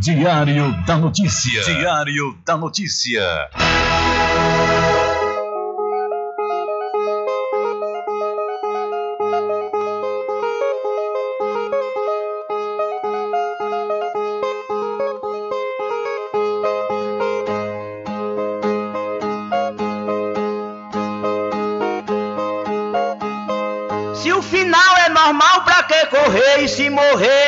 Diário da Notícia. Diário da Notícia. Se o final é normal, pra que correr? E se morrer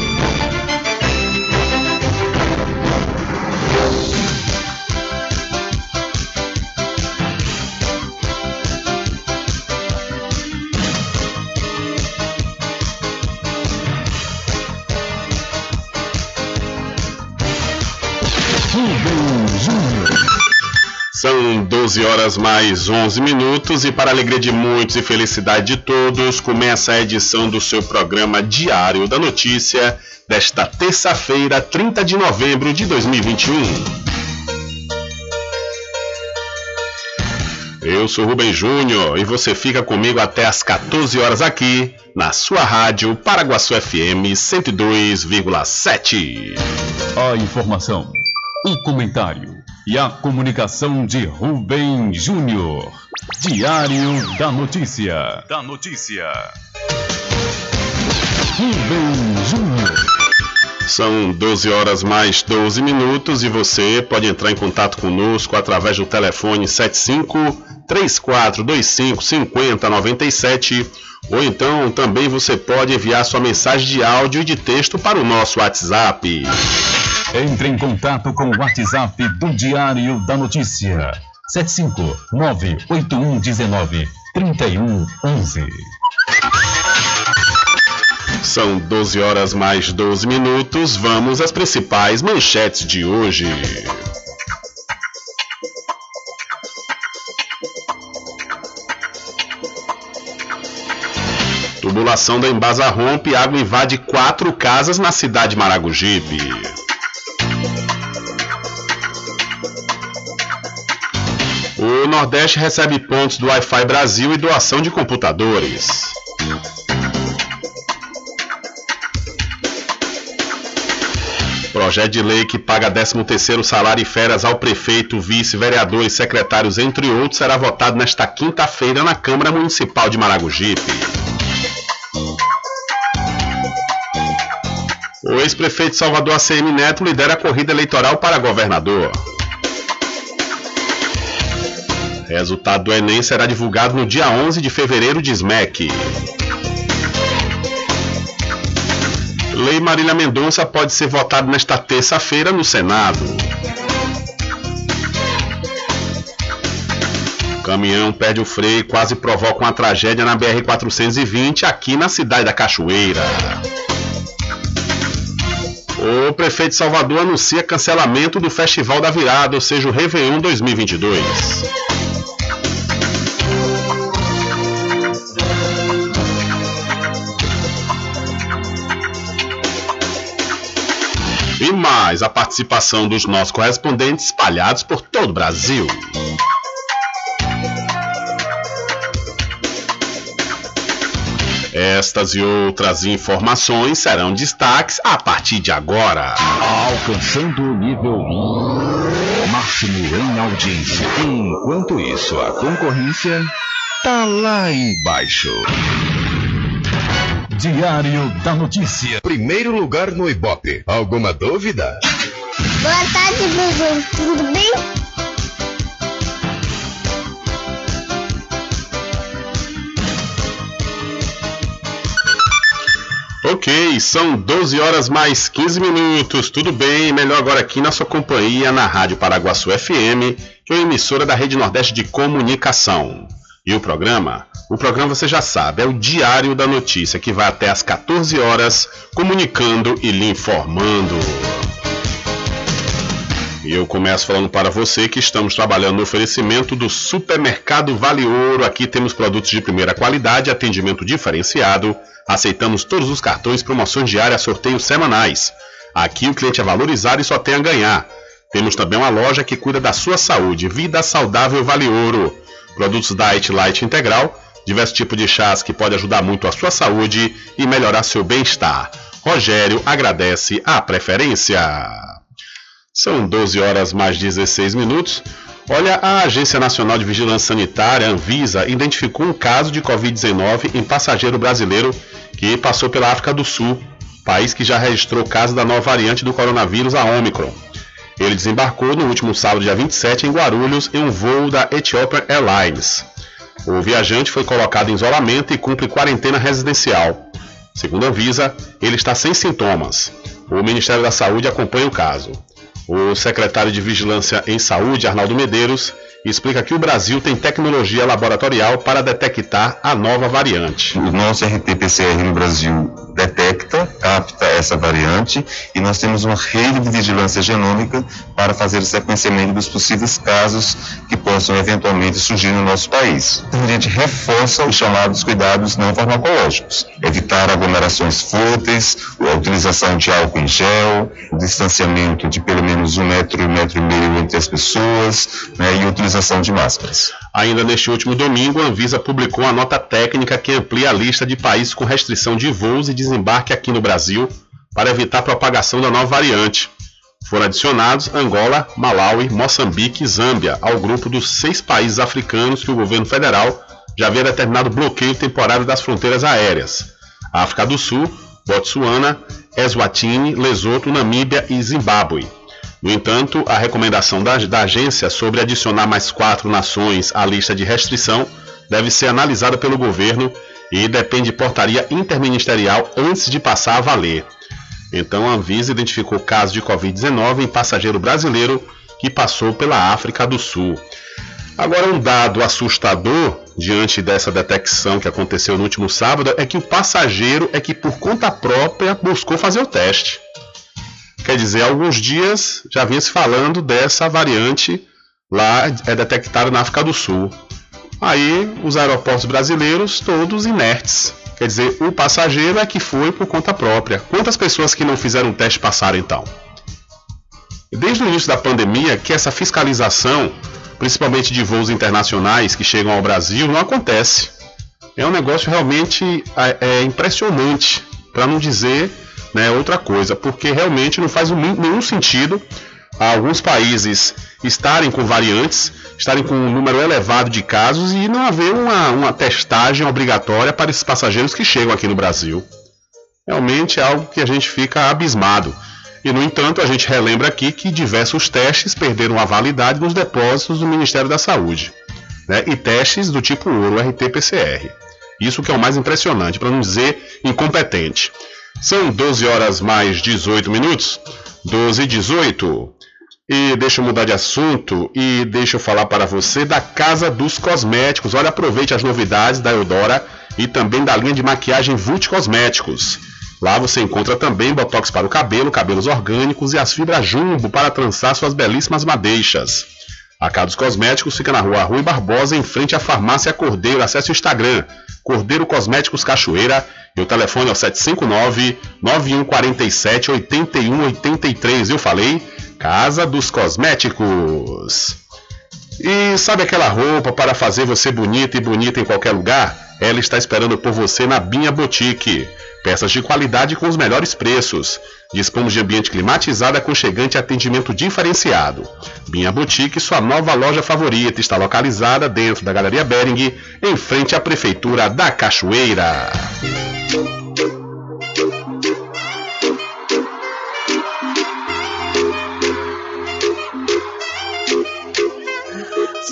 11 horas mais 11 minutos e para alegria de muitos e felicidade de todos, começa a edição do seu programa Diário da Notícia desta terça-feira, 30 de novembro de 2021. Eu sou Rubem Júnior e você fica comigo até às 14 horas aqui na sua rádio Paraguaçu FM 102,7. A informação, o comentário e a comunicação de Rubem Júnior. Diário da Notícia. Da notícia. Rubem Júnior. São 12 horas mais 12 minutos e você pode entrar em contato conosco através do telefone 75 3425 5097 ou então também você pode enviar sua mensagem de áudio e de texto para o nosso WhatsApp. Entre em contato com o WhatsApp do Diário da Notícia. 759-8119-3111. São 12 horas mais 12 minutos. Vamos às principais manchetes de hoje. Tubulação da Embasa rompe, água invade quatro casas na cidade de Maragogipe. Nordeste recebe pontos do Wi-Fi Brasil e doação de computadores. Projeto de lei que paga 13º salário e férias ao prefeito, vice, vereadores, secretários, entre outros, será votado nesta quinta-feira na Câmara Municipal de Maragogipe. O ex-prefeito Salvador ACM Neto lidera a corrida eleitoral para governador. Resultado do Enem será divulgado no dia 11 de fevereiro de SMEC. Lei Marília Mendonça pode ser votada nesta terça-feira no Senado. Caminhão perde o freio e quase provoca uma tragédia na BR-420 aqui na cidade da Cachoeira. O prefeito de Salvador anuncia cancelamento do Festival da Virada, ou seja, o Réveillon 2022. E mais a participação dos nossos correspondentes espalhados por todo o Brasil. Estas e outras informações serão destaques a partir de agora. Alcançando o nível máximo em audiência. Enquanto isso, a concorrência tá lá embaixo. Diário da Notícia. Primeiro lugar no Ibope. Alguma dúvida? Boa tarde, Bubu. Tudo bem? Ok, são 12 horas mais 15 minutos. Tudo bem? Melhor agora aqui na sua companhia na Rádio Paraguaçu FM, que é emissora da Rede Nordeste de Comunicação. E o programa? O programa você já sabe, é o Diário da Notícia, que vai até às 14 horas, comunicando e lhe informando. E eu começo falando para você que estamos trabalhando no oferecimento do Supermercado Vale Ouro. Aqui temos produtos de primeira qualidade, atendimento diferenciado. Aceitamos todos os cartões, promoções diárias, sorteios semanais. Aqui o cliente é valorizado e só tem a ganhar. Temos também uma loja que cuida da sua saúde. Vida Saudável Vale Ouro. Produtos Diet Light Integral, diversos tipos de chás que pode ajudar muito a sua saúde e melhorar seu bem-estar. Rogério agradece a preferência. São 12 horas mais 16 minutos. Olha, a Agência Nacional de Vigilância Sanitária, Anvisa, identificou um caso de Covid-19 em passageiro brasileiro que passou pela África do Sul, país que já registrou caso da nova variante do coronavírus, a Omicron. Ele desembarcou no último sábado, dia 27, em Guarulhos, em um voo da Ethiopian Airlines. O viajante foi colocado em isolamento e cumpre quarentena residencial. Segundo a Anvisa, ele está sem sintomas. O Ministério da Saúde acompanha o caso. O secretário de Vigilância em Saúde, Arnaldo Medeiros, explica que o Brasil tem tecnologia laboratorial para detectar a nova variante. O nosso RT-PCR no Brasil detecta, capta essa variante e nós temos uma rede de vigilância genômica para fazer o sequenciamento dos possíveis casos que possam eventualmente surgir no nosso país. Então, a gente reforça os chamados cuidados não farmacológicos, evitar aglomerações fúteis, a utilização de álcool em gel, distanciamento de pelo menos um metro, um metro e meio entre as pessoas né, e a utilização de máscaras. Ainda neste último domingo, a Anvisa publicou a nota técnica que amplia a lista de países com restrição de voos e desembarque aqui no Brasil para evitar a propagação da nova variante. Foram adicionados Angola, Malawi, Moçambique e Zâmbia ao grupo dos seis países africanos que o governo federal já havia determinado bloqueio temporário das fronteiras aéreas. A África do Sul Botsuana, Eswatini, Lesoto, Namíbia e Zimbábue. No entanto, a recomendação da, da agência sobre adicionar mais quatro nações à lista de restrição deve ser analisada pelo governo e depende de portaria interministerial antes de passar a valer. Então a Anvisa identificou casos de Covid-19 em passageiro brasileiro que passou pela África do Sul. Agora, um dado assustador diante dessa detecção que aconteceu no último sábado é que o passageiro é que por conta própria buscou fazer o teste. Quer dizer, alguns dias já vinha se falando dessa variante lá é detectada na África do Sul. Aí os aeroportos brasileiros todos inertes. Quer dizer, o passageiro é que foi por conta própria. Quantas pessoas que não fizeram o teste passaram então? Desde o início da pandemia que essa fiscalização, principalmente de voos internacionais que chegam ao Brasil, não acontece. É um negócio realmente é, é impressionante, para não dizer né, outra coisa, porque realmente não faz nenhum sentido alguns países estarem com variantes, estarem com um número elevado de casos e não haver uma, uma testagem obrigatória para esses passageiros que chegam aqui no Brasil. Realmente é algo que a gente fica abismado. E, no entanto, a gente relembra aqui que diversos testes perderam a validade nos depósitos do Ministério da Saúde. Né? E testes do tipo ouro, RT-PCR. Isso que é o mais impressionante, para não dizer incompetente. São 12 horas mais 18 minutos. 12 e 18. E deixa eu mudar de assunto e deixa eu falar para você da Casa dos Cosméticos. Olha, aproveite as novidades da Eudora e também da linha de maquiagem Vult Cosméticos. Lá você encontra também botox para o cabelo, cabelos orgânicos e as fibras jumbo para trançar suas belíssimas madeixas. A Cados Cosméticos fica na rua Rui Barbosa, em frente à Farmácia Cordeiro. Acesse o Instagram, Cordeiro Cosméticos Cachoeira, e o telefone é o 759-9147-8183. Eu falei, Casa dos Cosméticos. E sabe aquela roupa para fazer você bonita e bonita em qualquer lugar? Ela está esperando por você na Binha Boutique. Peças de qualidade com os melhores preços. Dispomos de ambiente climatizado, aconchegante e atendimento diferenciado. Binha Boutique, sua nova loja favorita, está localizada dentro da Galeria Bering, em frente à Prefeitura da Cachoeira. thank you.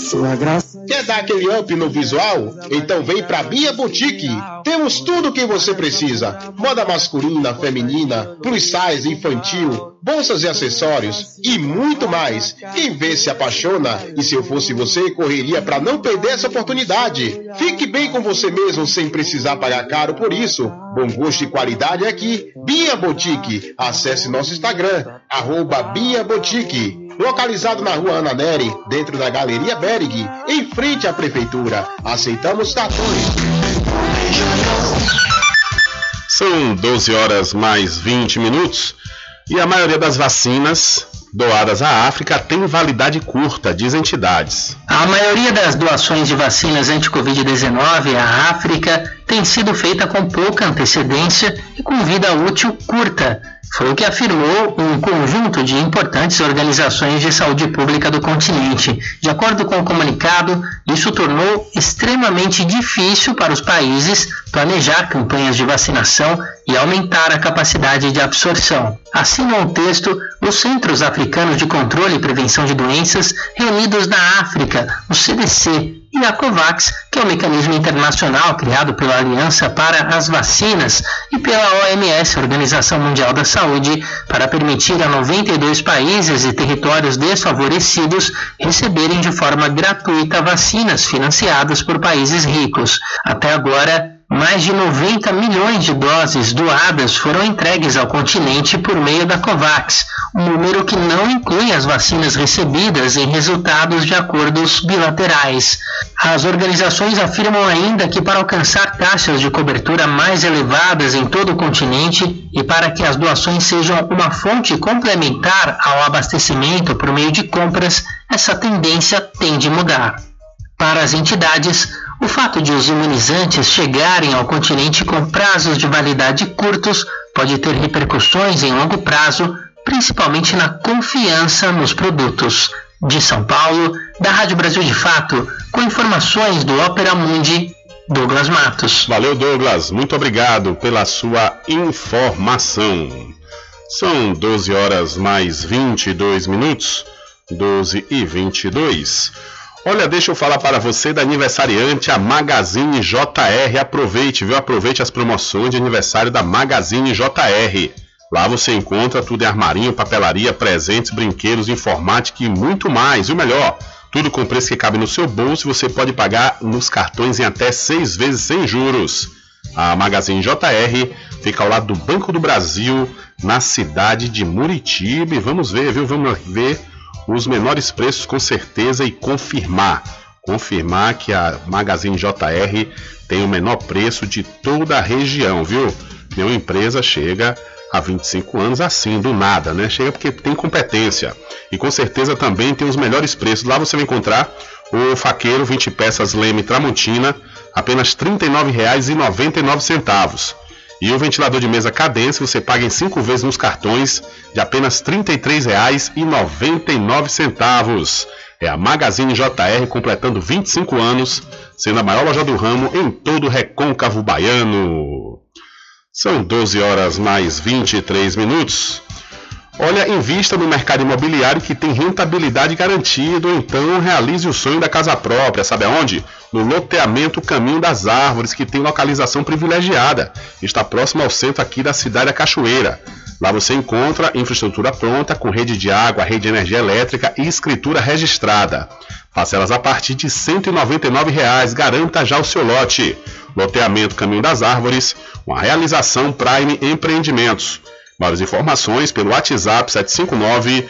Sua graça. Quer dar aquele up no visual? Então vem pra Bia Boutique. Temos tudo o que você precisa: moda masculina, feminina, plus size, infantil, bolsas e acessórios e muito mais. Quem vê se apaixona e se eu fosse você, correria para não perder essa oportunidade. Fique bem com você mesmo sem precisar pagar caro por isso. Bom gosto e qualidade é aqui. Bia Boutique. Acesse nosso Instagram, arroba Bia Boutique localizado na rua Ana Neri, dentro da Galeria Berg, em frente à Prefeitura. Aceitamos cartões. São 12 horas mais 20 minutos e a maioria das vacinas doadas à África tem validade curta, diz entidades. A maioria das doações de vacinas anti-Covid-19 à África tem sido feita com pouca antecedência e com vida útil curta foi o que afirmou um conjunto de importantes organizações de saúde pública do continente. De acordo com o comunicado, isso tornou extremamente difícil para os países planejar campanhas de vacinação e aumentar a capacidade de absorção. Assim, no texto, os Centros Africanos de Controle e Prevenção de Doenças, reunidos na África, o CDC, e a COVAX, que é o um mecanismo internacional criado pela Aliança para as Vacinas e pela OMS, Organização Mundial da Saúde, para permitir a 92 países e territórios desfavorecidos receberem de forma gratuita vacinas financiadas por países ricos. Até agora, mais de 90 milhões de doses doadas foram entregues ao continente por meio da COVAX, um número que não inclui as vacinas recebidas em resultados de acordos bilaterais. As organizações afirmam ainda que para alcançar taxas de cobertura mais elevadas em todo o continente e para que as doações sejam uma fonte complementar ao abastecimento por meio de compras, essa tendência tende a mudar. Para as entidades, o fato de os imunizantes chegarem ao continente com prazos de validade curtos pode ter repercussões em longo prazo, principalmente na confiança nos produtos. De São Paulo, da Rádio Brasil de Fato, com informações do Opera Mundi, Douglas Matos. Valeu, Douglas. Muito obrigado pela sua informação. São 12 horas mais 22 minutos. 12 e 22. Olha, deixa eu falar para você da aniversariante, a Magazine JR. Aproveite, viu? Aproveite as promoções de aniversário da Magazine JR. Lá você encontra tudo em armarinho, papelaria, presentes, brinquedos, informática e muito mais. E o melhor, tudo com preço que cabe no seu bolso e você pode pagar nos cartões em até seis vezes sem juros. A Magazine JR fica ao lado do Banco do Brasil, na cidade de Muritiba. vamos ver, viu? Vamos ver os menores preços com certeza e confirmar. Confirmar que a Magazine JR tem o menor preço de toda a região, viu? Nenhuma empresa chega há 25 anos assim, do nada, né? Chega porque tem competência. E com certeza também tem os melhores preços. Lá você vai encontrar o faqueiro 20 peças Leme Tramontina, apenas R$ 39,99. E o ventilador de mesa Cadence você paga em 5 vezes nos cartões de apenas R$ 33,99. É a Magazine JR completando 25 anos, sendo a maior loja do ramo em todo o recôncavo baiano. São 12 horas mais 23 minutos. Olha, invista no mercado imobiliário que tem rentabilidade garantida, ou então realize o sonho da casa própria. Sabe aonde? No loteamento Caminho das Árvores, que tem localização privilegiada. Está próximo ao centro aqui da cidade da Cachoeira. Lá você encontra infraestrutura pronta, com rede de água, rede de energia elétrica e escritura registrada. Parcelas a partir de 199 reais. Garanta já o seu lote. Loteamento Caminho das Árvores, uma realização Prime Empreendimentos. Mais informações pelo WhatsApp 759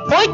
1000.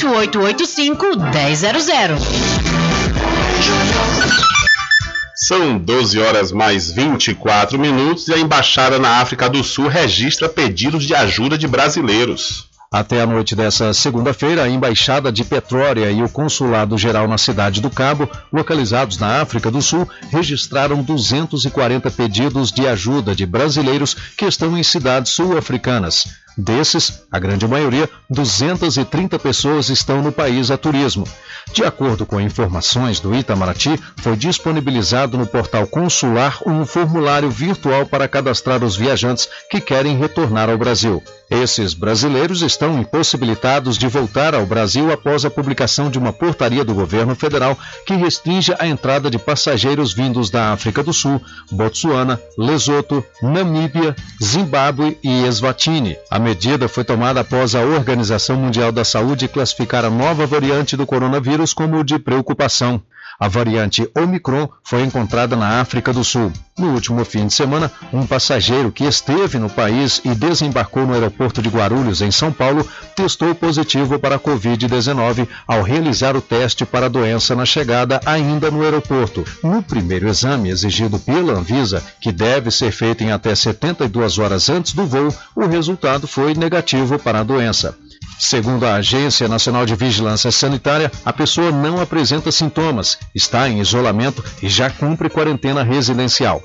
São 12 horas mais 24 minutos e a Embaixada na África do Sul registra pedidos de ajuda de brasileiros. Até a noite dessa segunda-feira, a Embaixada de Petrória e o Consulado Geral na Cidade do Cabo, localizados na África do Sul, registraram 240 pedidos de ajuda de brasileiros que estão em cidades sul-africanas. Desses, a grande maioria, 230 pessoas estão no país a turismo. De acordo com informações do Itamaraty, foi disponibilizado no portal consular um formulário virtual para cadastrar os viajantes que querem retornar ao Brasil. Esses brasileiros estão impossibilitados de voltar ao Brasil após a publicação de uma portaria do governo federal que restringe a entrada de passageiros vindos da África do Sul, Botsuana, Lesoto, Namíbia, Zimbábue e Eswatini. A medida foi tomada após a Organização Mundial da Saúde classificar a nova variante do coronavírus como de preocupação. A variante Omicron foi encontrada na África do Sul. No último fim de semana, um passageiro que esteve no país e desembarcou no aeroporto de Guarulhos, em São Paulo, testou positivo para a Covid-19 ao realizar o teste para a doença na chegada ainda no aeroporto. No primeiro exame exigido pela Anvisa, que deve ser feito em até 72 horas antes do voo, o resultado foi negativo para a doença. Segundo a Agência Nacional de Vigilância Sanitária, a pessoa não apresenta sintomas, está em isolamento e já cumpre quarentena residencial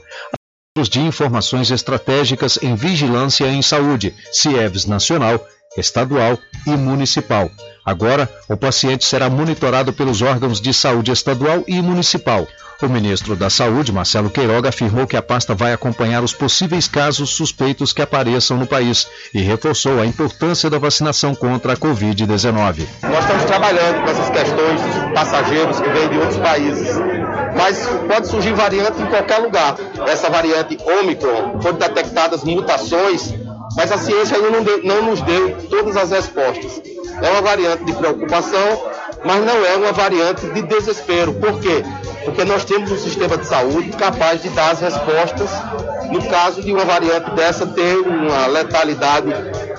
de informações estratégicas em vigilância em saúde, CIEVS nacional, estadual e municipal. Agora, o paciente será monitorado pelos órgãos de saúde estadual e municipal. O ministro da Saúde, Marcelo Queiroga, afirmou que a pasta vai acompanhar os possíveis casos suspeitos que apareçam no país e reforçou a importância da vacinação contra a Covid-19. Nós estamos trabalhando com essas questões dos passageiros que vêm de outros países, mas pode surgir variante em qualquer lugar. Essa variante Omicron, foram detectadas mutações, mas a ciência ainda não, deu, não nos deu todas as respostas. É uma variante de preocupação, mas não é uma variante de desespero. Por quê? Porque nós temos um sistema de saúde capaz de dar as respostas no caso de uma variante dessa ter uma letalidade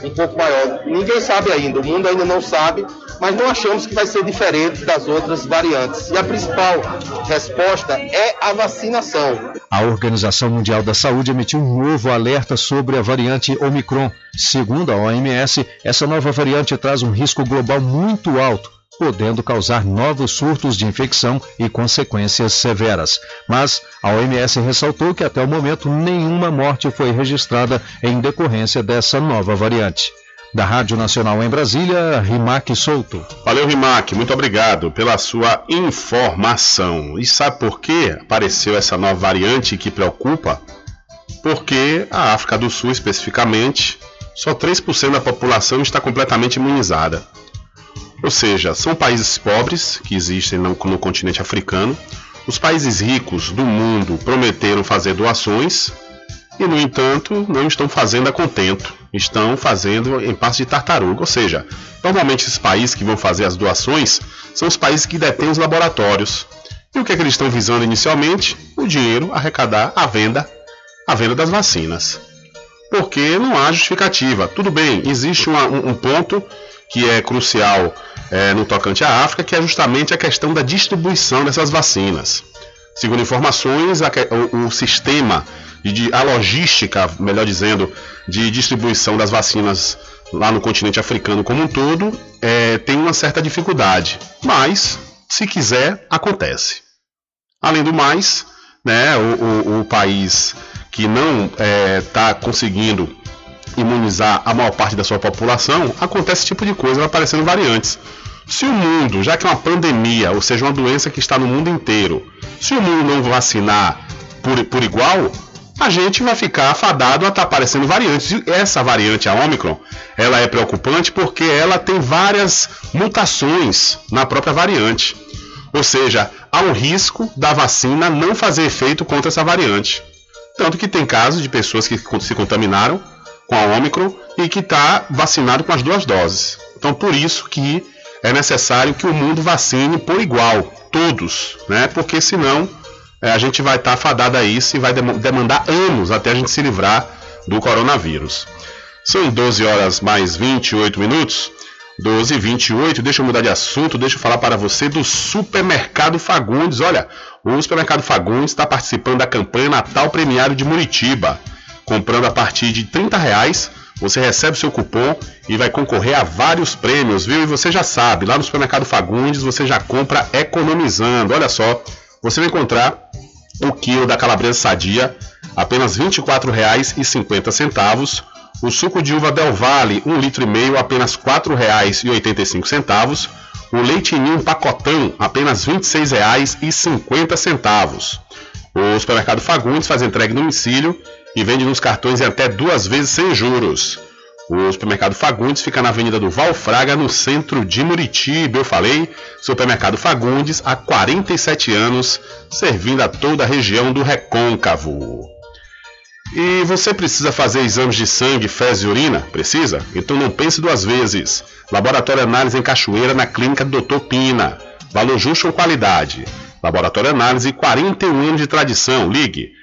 um pouco maior. Ninguém sabe ainda, o mundo ainda não sabe, mas não achamos que vai ser diferente das outras variantes. E a principal resposta é a vacinação. A Organização Mundial da Saúde emitiu um novo alerta sobre a variante Omicron. Segundo a OMS, essa nova variante traz um risco global muito alto podendo causar novos surtos de infecção e consequências severas. Mas a OMS ressaltou que até o momento nenhuma morte foi registrada em decorrência dessa nova variante. Da Rádio Nacional em Brasília, Rimac Souto. Valeu, Rimac, muito obrigado pela sua informação. E sabe por que apareceu essa nova variante que preocupa? Porque a África do Sul, especificamente, só 3% da população está completamente imunizada. Ou seja, são países pobres que existem no, no continente africano. Os países ricos do mundo prometeram fazer doações e, no entanto, não estão fazendo a contento. Estão fazendo em passo de tartaruga. Ou seja, normalmente esses países que vão fazer as doações são os países que detêm os laboratórios. E o que, é que eles estão visando inicialmente? O dinheiro arrecadar a venda, a venda das vacinas. Porque não há justificativa. Tudo bem, existe uma, um, um ponto que é crucial é, no tocante à África, que é justamente a questão da distribuição dessas vacinas. Segundo informações, a, o, o, sistema, de, a logística, melhor dizendo, de distribuição das vacinas lá no continente africano como um todo é, tem uma certa dificuldade, mas se quiser, acontece. Além do mais, né, o, o, o país que não está é, conseguindo imunizar a maior parte da sua população, acontece esse tipo de coisa, vai aparecendo variantes. Se o mundo, já que é uma pandemia, ou seja, uma doença que está no mundo inteiro, se o mundo não vacinar por, por igual, a gente vai ficar afadado a estar tá aparecendo variantes. E essa variante, a Omicron, ela é preocupante porque ela tem várias mutações na própria variante. Ou seja, há um risco da vacina não fazer efeito contra essa variante. Tanto que tem casos de pessoas que se contaminaram com a Omicron e que está vacinado com as duas doses. Então, por isso que é necessário que o mundo vacine por igual, todos, né? Porque senão é, a gente vai estar tá fadado a isso e vai demandar anos até a gente se livrar do coronavírus. São 12 horas mais 28 minutos. 12 e 28, deixa eu mudar de assunto, deixa eu falar para você do Supermercado Fagundes. Olha, o Supermercado Fagundes está participando da campanha Natal Premiário de Muritiba. Comprando a partir de 30 reais, você recebe seu cupom e vai concorrer a vários prêmios, viu? E você já sabe, lá no supermercado Fagundes você já compra economizando. Olha só, você vai encontrar o quilo da calabresa sadia apenas R$ 24,50. O suco de uva Del Valle, 1,5 um litro e meio, apenas R$ 4,85. O leite ninho pacotão, apenas R$ 26,50. O supermercado Fagundes faz entrega no domicílio e vende nos cartões em até duas vezes sem juros. O supermercado Fagundes fica na Avenida do Valfraga, no centro de Muritiba. Eu falei, supermercado Fagundes há 47 anos, servindo a toda a região do Recôncavo. E você precisa fazer exames de sangue, fezes e urina? Precisa? Então não pense duas vezes. Laboratório Análise em Cachoeira, na clínica do Dr. Pina. Valor justo ou qualidade. Laboratório Análise, 41 anos de tradição. Ligue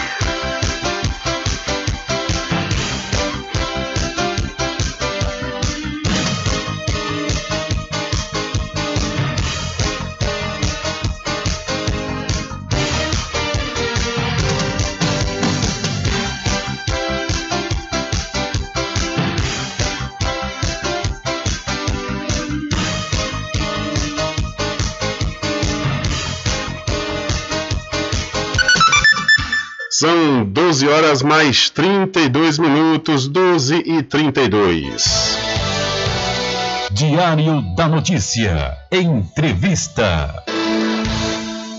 12 horas mais 32 minutos, 12 e 32. Diário da Notícia. Entrevista.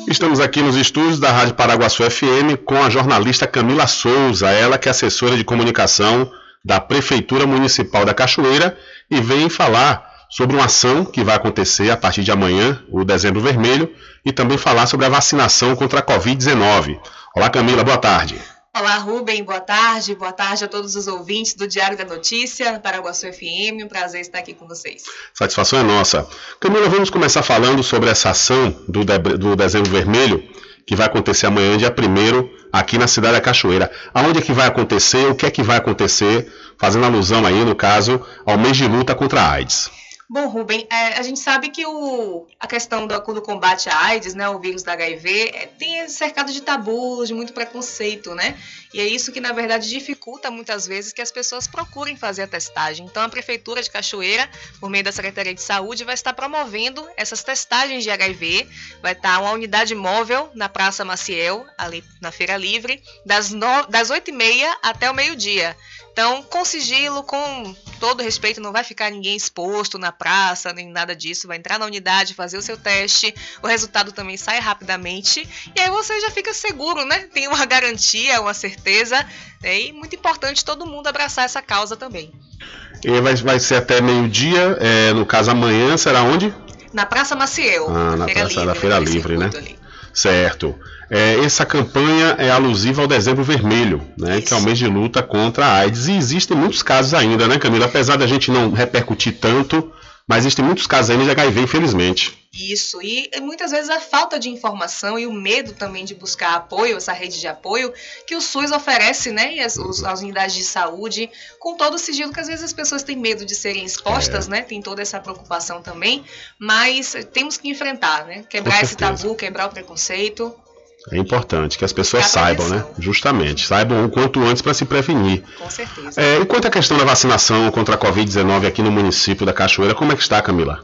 Estamos aqui nos estúdios da Rádio Paraguaçu FM com a jornalista Camila Souza, ela que é assessora de comunicação da Prefeitura Municipal da Cachoeira e vem falar sobre uma ação que vai acontecer a partir de amanhã, o Dezembro Vermelho, e também falar sobre a vacinação contra a Covid-19. Olá, Camila, boa tarde. Olá, Rubem, boa tarde. Boa tarde a todos os ouvintes do Diário da Notícia, Paraguaçu FM. Um prazer estar aqui com vocês. Satisfação é nossa. Camila, vamos começar falando sobre essa ação do, de do Dezembro Vermelho, que vai acontecer amanhã, dia 1 aqui na cidade da Cachoeira. Aonde é que vai acontecer? O que é que vai acontecer? Fazendo alusão aí, no caso, ao mês de luta contra a AIDS. Bom, Rubem, é, a gente sabe que o, a questão do, do, combate à AIDS, né, o vírus da HIV, é, tem cercado de tabus, de muito preconceito, né? E é isso que, na verdade, dificulta muitas vezes que as pessoas procurem fazer a testagem. Então, a Prefeitura de Cachoeira, por meio da Secretaria de Saúde, vai estar promovendo essas testagens de HIV. Vai estar uma unidade móvel na Praça Maciel, ali na Feira Livre, das, no, das 8h30 até o meio-dia. Então, com sigilo, com todo respeito, não vai ficar ninguém exposto na praça, nem nada disso. Vai entrar na unidade, fazer o seu teste, o resultado também sai rapidamente. E aí você já fica seguro, né? Tem uma garantia, uma certeza. Né? E muito importante todo mundo abraçar essa causa também. E vai, vai ser até meio-dia, é, no caso amanhã, será onde? Na Praça Maciel. Ah, na Feira Praça Livre, da Feira Livre, né? Ali. Certo. É, essa campanha é alusiva ao Dezembro Vermelho, né, que é o mês de luta contra a AIDS. E existem muitos casos ainda, né, Camila? Apesar da gente não repercutir tanto, mas existem muitos casos ainda de HIV, infelizmente. Isso, e muitas vezes a falta de informação e o medo também de buscar apoio, essa rede de apoio que o SUS oferece, né, e as, os, as unidades de saúde, com todo o sigilo que às vezes as pessoas têm medo de serem expostas, é. né, tem toda essa preocupação também, mas temos que enfrentar, né, quebrar esse tabu, quebrar o preconceito. É importante que as pessoas saibam, né? Justamente, saibam o quanto antes para se prevenir. Com certeza. É, e quanto à questão da vacinação contra a Covid-19 aqui no município da Cachoeira, como é que está, Camila?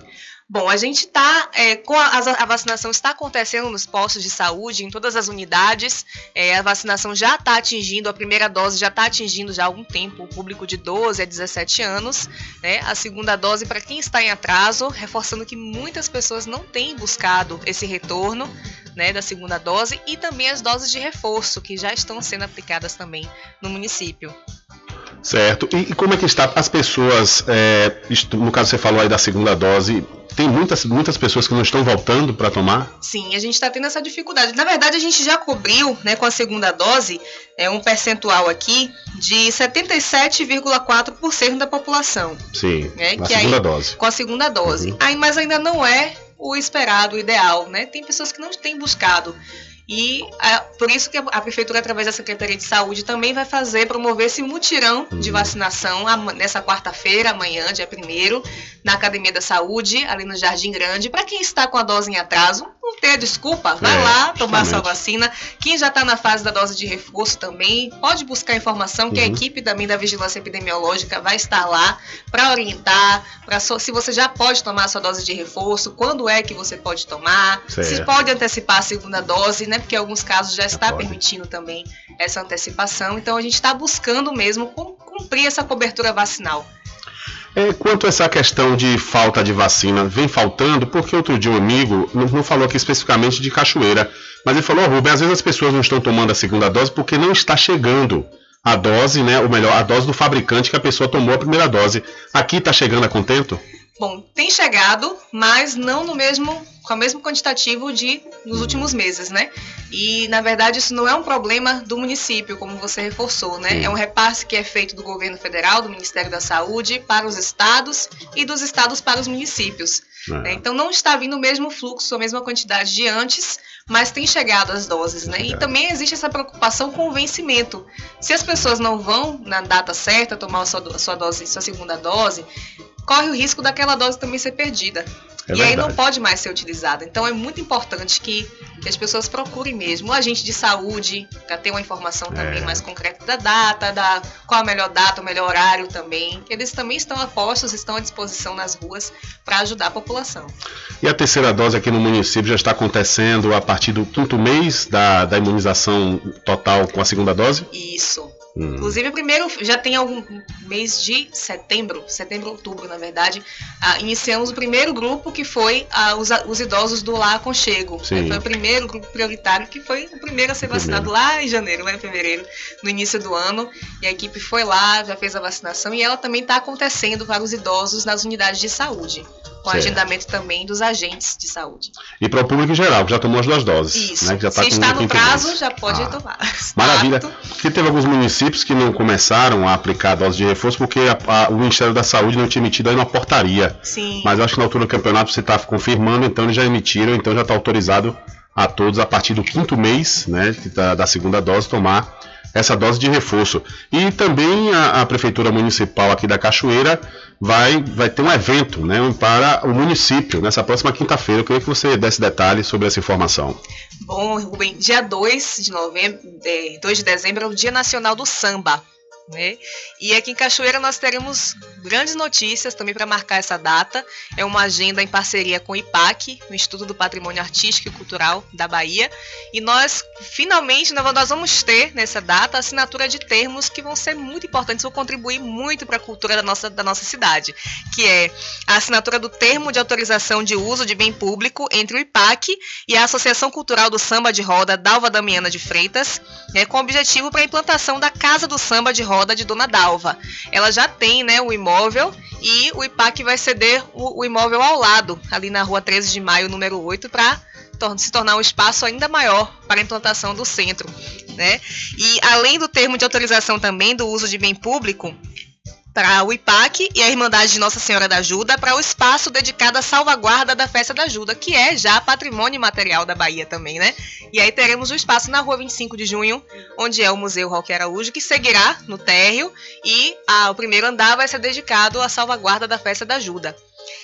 Bom, a gente está é, a, a, vacinação está acontecendo nos postos de saúde, em todas as unidades. É, a vacinação já está atingindo, a primeira dose já está atingindo já há algum tempo o público de 12 a 17 anos. Né? A segunda dose para quem está em atraso, reforçando que muitas pessoas não têm buscado esse retorno né, da segunda dose e também as doses de reforço que já estão sendo aplicadas também no município. Certo. E, e como é que está as pessoas? É, no caso você falou aí da segunda dose, tem muitas, muitas pessoas que não estão voltando para tomar? Sim, a gente está tendo essa dificuldade. Na verdade, a gente já cobriu, né, com a segunda dose, é um percentual aqui de 77,4% da população. Sim, né, com a segunda aí, dose. Com a segunda dose. Uhum. Aí, mas ainda não é o esperado, o ideal, né? Tem pessoas que não têm buscado e a, por isso que a, Prefeitura, através da Secretaria de Saúde, também vai fazer, promover esse mutirão de uhum. vacinação nessa quarta-feira, amanhã, dia 1 na Academia da Saúde, ali no Jardim Grande. Para quem está com a dose em atraso, não ter desculpa, vai é, lá tomar sua vacina. Quem já está na fase da dose de reforço também, pode buscar informação, que uhum. a equipe também da Vigilância Epidemiológica vai estar lá para orientar, para so, se você já pode tomar a sua dose de reforço, quando é que você pode tomar, certo. se pode antecipar a segunda dose, né? Porque em alguns casos já está permitindo também essa antecipação. Então a gente está buscando mesmo cumprir essa cobertura vacinal. É, quanto a essa questão de falta de vacina, vem faltando, porque outro dia um amigo, não, não falou aqui especificamente de cachoeira, mas ele falou, oh, Rubem, às vezes as pessoas não estão tomando a segunda dose porque não está chegando a dose, né? Ou melhor, a dose do fabricante que a pessoa tomou a primeira dose. Aqui está chegando a contento? Bom, tem chegado, mas não no mesmo com o mesmo quantitativo de nos últimos meses, né? E na verdade isso não é um problema do município, como você reforçou, né? É um repasse que é feito do governo federal, do Ministério da Saúde, para os estados e dos estados para os municípios. É. Então não está vindo o mesmo fluxo, a mesma quantidade de antes, mas tem chegado as doses, né? E também existe essa preocupação com o vencimento. Se as pessoas não vão na data certa tomar a sua, a sua dose, sua segunda dose, corre o risco daquela dose também ser perdida. É e verdade. aí não pode mais ser utilizada. Então é muito importante que que as pessoas procurem mesmo o agente de saúde, para ter uma informação também É. mais concreta da data, da qual a melhor data, o melhor horário também. Eles também estão a postos, estão à disposição nas ruas para ajudar a população. E a terceira dose aqui no município já está acontecendo a partir do quinto mês da, da imunização total com a segunda dose? Isso. Hum. Inclusive, primeiro já tem algum mês de setembro, setembro, outubro, na verdade, ah, iniciamos o primeiro grupo que foi ah, os, os idosos do Lá Aconchego. Sim. Foi o primeiro grupo prioritário que foi o primeiro a ser vacinado lá em janeiro, lá em fevereiro, no início do ano. E a equipe foi lá, já fez a vacinação e ela também está acontecendo para os idosos nas unidades de saúde, com Certo. agendamento também dos agentes de saúde. E para o público em geral, que já tomou as duas doses. Isso. Né, que já tá Se está no prazo, já pode Ah. tomar. Maravilha. Porque teve alguns municípios que não começaram a aplicar a dose de reforço porque a- a- o Ministério da Saúde não tinha emitido aí uma portaria. Sim. Mas acho que na altura do campeonato você está confirmando, então eles já emitiram, então já está autorizado a todos a partir do quinto mês né, que tá- da segunda dose tomar essa dose de reforço. E também a, a Prefeitura Municipal aqui da Cachoeira vai, vai ter um evento né, para o município nessa próxima quinta-feira. Eu queria que você desse detalhes sobre essa informação. Bom, Rubem, dia 2 de novembro, é, 2 de dezembro é o Dia Nacional do Samba. Né? E aqui em Cachoeira nós teremos grandes notícias também para marcar essa data. É uma agenda em parceria com o IPAC, o Instituto do Patrimônio Artístico e Cultural da Bahia. E nós, finalmente, nós nós vamos ter nessa data a assinatura de termos que vão ser muito importantes, vão contribuir muito para a cultura da nossa, da nossa cidade, que é a assinatura do termo de autorização de uso de bem público entre o IPAC e a Associação Cultural do Samba de Roda Dalva Damiana de Freitas, né, com objetivo para a implantação da Casa do Samba de Roda de Dona Dalva. Ela já tem né, o imóvel e o IPAC vai ceder o, o imóvel ao lado, ali na rua 13 de maio, número 8, para se tornar um espaço ainda maior para a implantação do centro. Né? E além do termo de autorização também do uso de bem público, para o IPAC e a Irmandade de Nossa Senhora da Ajuda para o espaço dedicado à salvaguarda da Festa da Ajuda, que é já patrimônio material da Bahia também, né? E aí teremos o espaço na rua 25 de junho, onde é o Museu Roque Araújo, que seguirá no térreo e o primeiro andar vai ser dedicado à salvaguarda da Festa da Ajuda.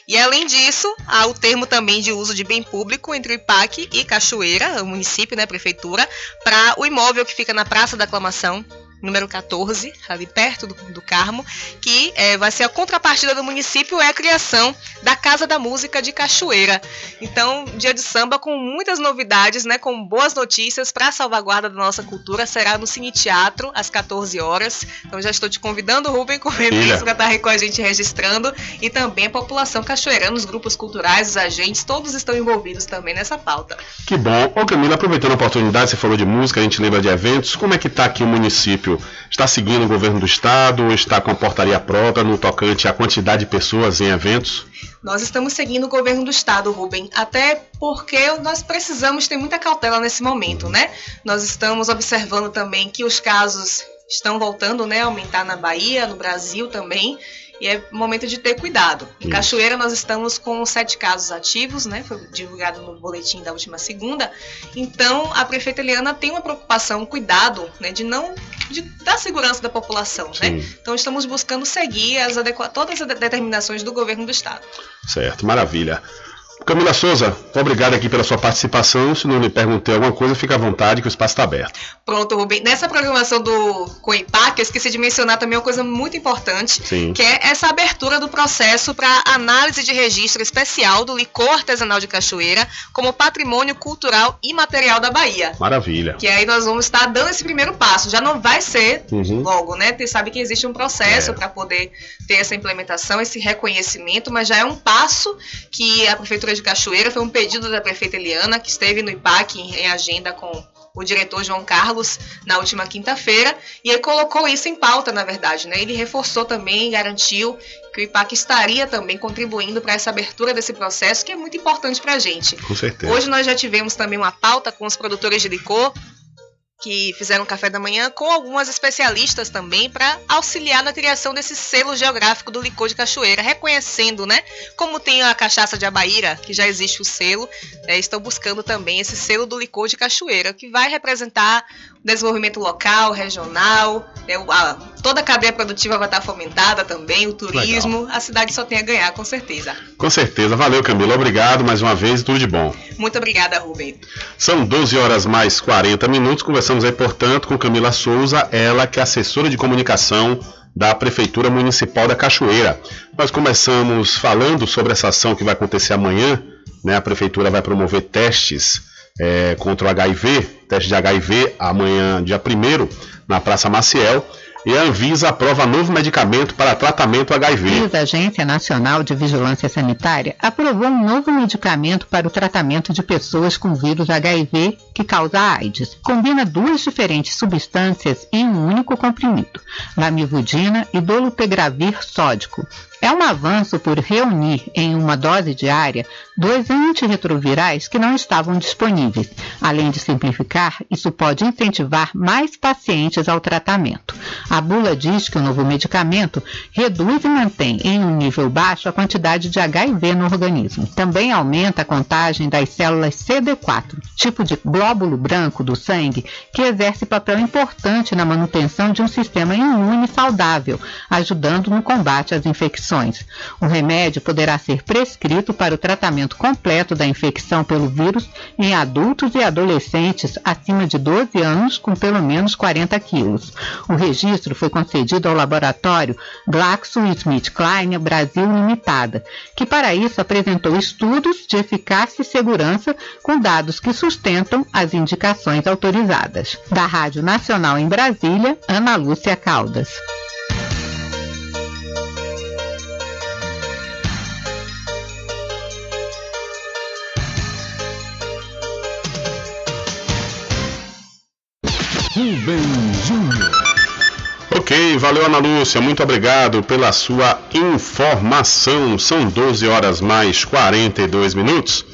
E além disso, há o termo também de uso de bem público entre o IPAC e Cachoeira, o município, né, prefeitura, para o imóvel que fica na Praça da Aclamação, número 14, ali perto do, do Carmo, que eh, vai ser a contrapartida do município, é a criação da Casa da Música de Cachoeira. Então, dia de samba com muitas novidades, né, com boas notícias para a salvaguarda da nossa cultura, será no Cine Teatro, às 14 horas. Então, já estou te convidando, Rubem, com Filha. para estar aí com a gente registrando, e também a população cachoeirana, os grupos culturais, os agentes, todos estão envolvidos também nessa pauta. Que bom. Ô Camila, aproveitando a oportunidade, você falou de música, a gente lembra de eventos. Como é que está aqui o município? Está seguindo o governo do estado? Está com a portaria própria no tocante à quantidade de pessoas em eventos? Nós estamos seguindo o governo do estado, Rubem, até porque nós precisamos ter muita cautela nesse momento, né? Nós estamos observando também que os casos estão voltando, né, a aumentar na Bahia, no Brasil também. E é momento de ter cuidado. Em. Cachoeira nós estamos com sete casos ativos, né? Foi divulgado no boletim da última segunda. Então a prefeita Eliana tem uma preocupação, um cuidado, né, de não de, da segurança da população, né? Sim. Então estamos buscando seguir as adequa todas as de- determinações do governo do estado. Certo, maravilha. Camila Souza, obrigado aqui pela sua participação. Se não lhe perguntei alguma coisa, fica à vontade que o espaço está aberto. Pronto, Rubem. Nessa programação do COIPAC, eu esqueci de mencionar também uma coisa muito importante, Sim. que é essa abertura do processo para análise de registro especial do licor artesanal de Cachoeira como patrimônio cultural e material da Bahia. Maravilha. Que aí nós vamos estar dando esse primeiro passo. Já não vai ser Uhum. logo, né? Você sabe que existe um processo É. para poder ter essa implementação, esse reconhecimento, mas já é um passo que a Prefeitura de Cachoeira foi um pedido da prefeita Eliana, que esteve no IPAC em, em agenda com o diretor João Carlos na última quinta-feira, e ele colocou isso em pauta, na verdade, né? Ele reforçou também, garantiu que o IPAC estaria também contribuindo para essa abertura desse processo, que é muito importante para a gente. Com certeza. Hoje nós já tivemos também uma pauta com os produtores de licor que fizeram café da manhã com algumas especialistas também para auxiliar na criação desse selo geográfico do licor de cachoeira, reconhecendo, né, como tem a cachaça de Abaíra, que já existe o selo, né, estão buscando também esse selo do licor de cachoeira, que vai representar o desenvolvimento local, regional, né, o- a- toda a cadeia produtiva vai estar fomentada também, o turismo, a cidade só tem a ganhar, com certeza. Com certeza. Valeu, Camila. Obrigado mais uma vez e tudo de bom. Muito obrigada, Rubem. São 12 horas mais 40 minutos. Conversamos aí, portanto, com Camila Souza, ela que é assessora de comunicação da Prefeitura Municipal da Cachoeira. Nós começamos falando sobre essa ação que vai acontecer amanhã. Né? A Prefeitura vai promover testes é, contra o HIV, teste de HIV, amanhã, dia 1 na Praça Maciel. E a Anvisa aprova novo medicamento para tratamento HIV. A Agência Nacional de Vigilância Sanitária aprovou um novo medicamento para o tratamento de pessoas com vírus HIV que causa AIDS. Combina duas diferentes substâncias em um único comprimido, lamivudina e dolutegravir sódico. É um avanço por reunir em uma dose diária dois antirretrovirais que não estavam disponíveis. Além de simplificar, isso pode incentivar mais pacientes ao tratamento. A bula diz que o novo medicamento reduz e mantém em um nível baixo a quantidade de HIV no organismo. Também aumenta a contagem das células CD4, tipo de glóbulo branco do sangue, que exerce papel importante na manutenção de um sistema imune saudável, ajudando no combate às infecções. O remédio poderá ser prescrito para o tratamento completo da infecção pelo vírus em adultos e adolescentes acima de 12 anos com pelo menos 40 quilos. O registro foi concedido ao laboratório GlaxoSmithKline Brasil Limitada, que para isso apresentou estudos de eficácia e segurança com dados que sustentam as indicações autorizadas. Da Rádio Nacional em Brasília, Ana Lúcia Caldas. Rubem Júnior. Ok, valeu Ana Lúcia, muito obrigado pela sua informação. São 12 horas mais 42 minutos.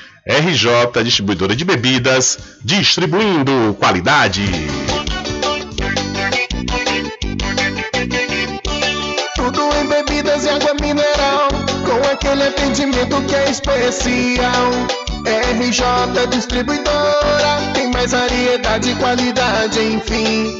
RJ Distribuidora de Bebidas, distribuindo qualidade. Tudo em bebidas e água mineral, com aquele atendimento que é especial. RJ Distribuidora tem mais variedade e qualidade, enfim.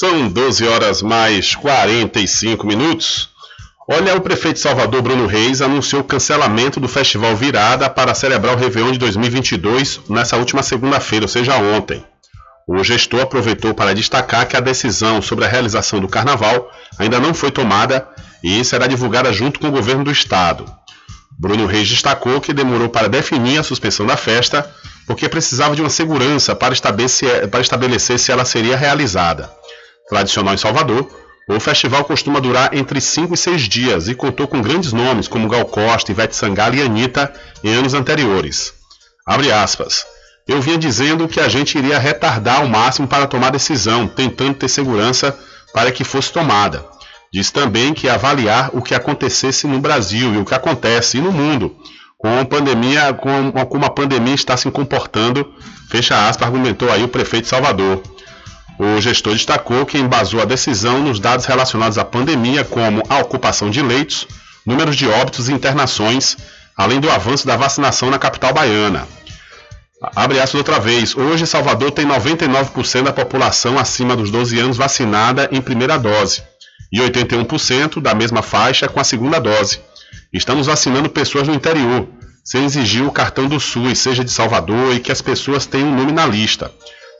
São 12 horas mais 45 minutos. Olha, o prefeito Salvador, Bruno Reis, anunciou o cancelamento do Festival Virada para celebrar o Réveillon de 2022 nessa última segunda-feira, ou seja, ontem. O gestor aproveitou para destacar que a decisão sobre a realização do carnaval ainda não foi tomada e será divulgada junto com o governo do estado. Bruno Reis destacou que demorou para definir a suspensão da festa porque precisava de uma segurança para para estabelecer se ela seria realizada. Tradicional em Salvador, O festival costuma durar entre 5 e 6 dias e contou com grandes nomes como Gal Costa, Ivete Sangalo e Anitta em anos anteriores. Abre aspas. Eu vinha dizendo que a gente iria retardar ao máximo para tomar decisão, tentando ter segurança para que fosse tomada. Diz também que ia avaliar o que acontecesse no Brasil e o que acontece no mundo, com a pandemia, com, como a pandemia está se comportando, fecha aspas, argumentou aí o prefeito de Salvador. O gestor destacou que embasou a decisão nos dados relacionados à pandemia, como a ocupação de leitos, números de óbitos e internações, além do avanço da vacinação na capital baiana. Abre aspas outra vez. Hoje, Salvador tem 99% da população acima dos 12 anos vacinada em primeira dose e 81% da mesma faixa com a segunda dose. Estamos vacinando pessoas no interior, sem exigir o cartão do SUS, seja de Salvador, e que as pessoas tenham um nome na lista.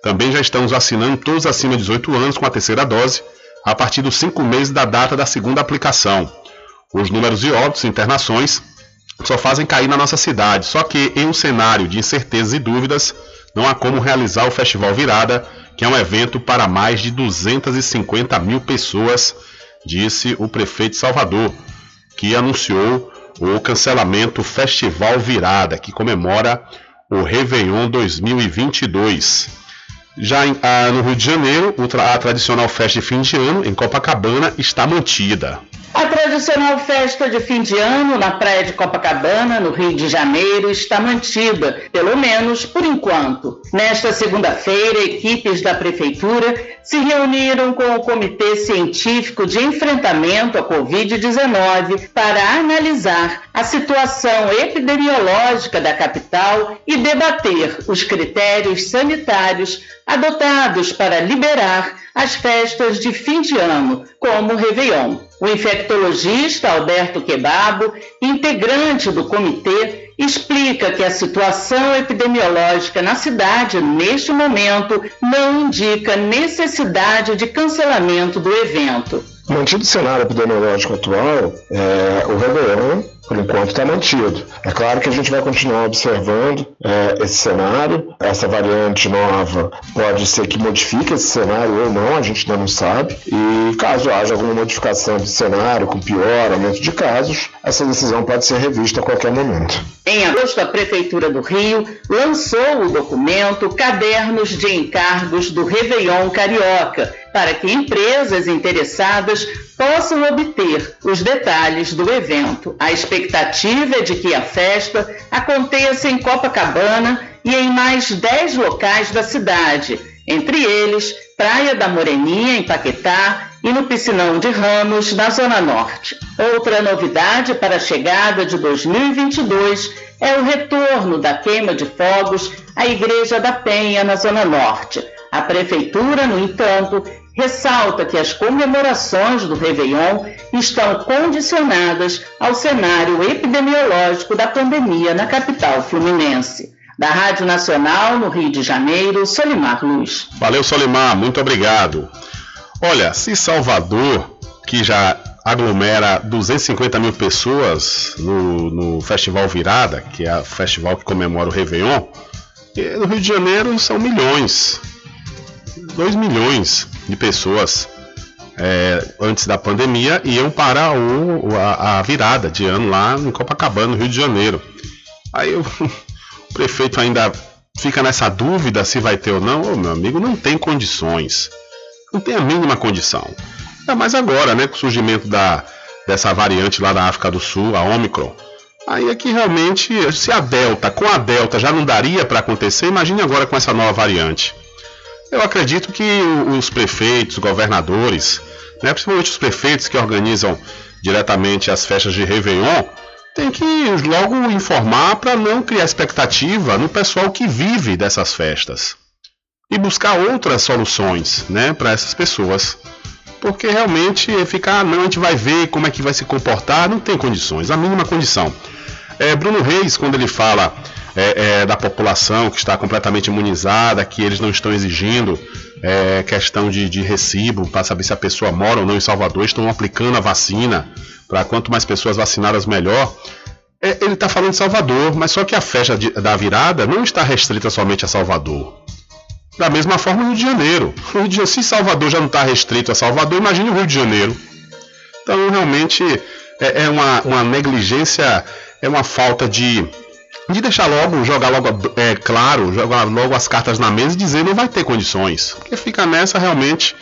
Também já estamos vacinando todos acima de 18 anos com a terceira dose, a partir dos 5 meses da data da segunda aplicação. Os números de óbitos e internações só fazem cair na nossa cidade, só que em um cenário de incertezas e dúvidas, não há como realizar o Festival Virada, que é um evento para mais de 250 mil pessoas, disse o prefeito Salvador, que anunciou o cancelamento Festival Virada, que comemora o Réveillon 2022. Já em, ah, no Rio de Janeiro, a tradicional festa de fim de ano em Copacabana está mantida. A tradicional festa de fim de ano na praia de Copacabana, no Rio de Janeiro, está mantida, pelo menos por enquanto. Nesta segunda-feira, equipes da Prefeitura se reuniram com o Comitê Científico de Enfrentamento à Covid-19 para analisar a situação epidemiológica da capital e debater os critérios sanitários adotados para liberar as festas de fim de ano, como o Réveillon. O infectologista Alberto Quebabo, integrante do comitê, explica que a situação epidemiológica na cidade, neste momento, não indica necessidade de cancelamento do evento. Mantido o cenário epidemiológico atual, é, o Réveillon por enquanto está mantido. É claro que a gente vai continuar observando é, esse cenário. Essa variante nova pode ser que modifique esse cenário ou não, a gente ainda não sabe. E caso haja alguma modificação de cenário, com pior, aumento de casos, essa decisão pode ser revista a qualquer momento. Em agosto, a Prefeitura do Rio lançou o documento Cadernos de Encargos do Réveillon Carioca, para que empresas interessadas possam obter os detalhes do evento. A expectativa é de que a festa aconteça em Copacabana e em mais 10 locais da cidade, entre eles Praia da Moreninha, em Paquetá, e no Piscinão de Ramos, na Zona Norte. Outra novidade para a chegada de 2022 é o retorno da queima de fogos à Igreja da Penha, na Zona Norte. A Prefeitura, no entanto, ressalta que as comemorações do Réveillon estão condicionadas ao cenário epidemiológico da pandemia na capital fluminense. Da Rádio Nacional, no Rio de Janeiro, Solimar Luz. Valeu, Solimar, muito obrigado. Olha, se Salvador, que já aglomera 250 mil pessoas no, no Festival Virada, que é o festival que comemora o Réveillon, no Rio de Janeiro são milhões. 2 milhões de pessoas é, antes da pandemia iam para o, a, a, virada de ano lá em Copacabana, no Rio de Janeiro. Aí o, o prefeito ainda fica nessa dúvida se vai ter ou não. Ô, meu amigo, não tem condições. Não tem a mínima condição. É mais agora, né, com o surgimento da, dessa variante lá da África do Sul, a Omicron. Aí é que realmente, se a Delta, com a Delta já não daria para acontecer, imagine agora com essa nova variante. Eu acredito que os prefeitos, governadores, né, principalmente os prefeitos que organizam diretamente as festas de Réveillon, tem que logo informar para não criar expectativa no pessoal que vive dessas festas e buscar outras soluções, né, para essas pessoas. Porque realmente ficar, ah, não, a gente vai ver como é que vai se comportar, não tem condições, a mínima condição. É, Bruno Reis, quando ele fala é, é, da população que está completamente imunizada, que eles não estão exigindo é, questão de, de recibo para saber se a pessoa mora ou não em Salvador, estão aplicando a vacina para quanto mais pessoas vacinadas melhor. É, ele está falando de Salvador, mas só que a festa de, da virada não está restrita somente a Salvador. Da mesma forma, o Rio de Janeiro. O Rio de Janeiro se Salvador já não está restrito a Salvador, imagine o Rio de Janeiro. Então, realmente, é, é uma, uma negligência, é uma falta de, de deixar logo, jogar logo, é, claro, jogar logo as cartas na mesa e dizer não vai ter condições. Porque fica nessa, realmente,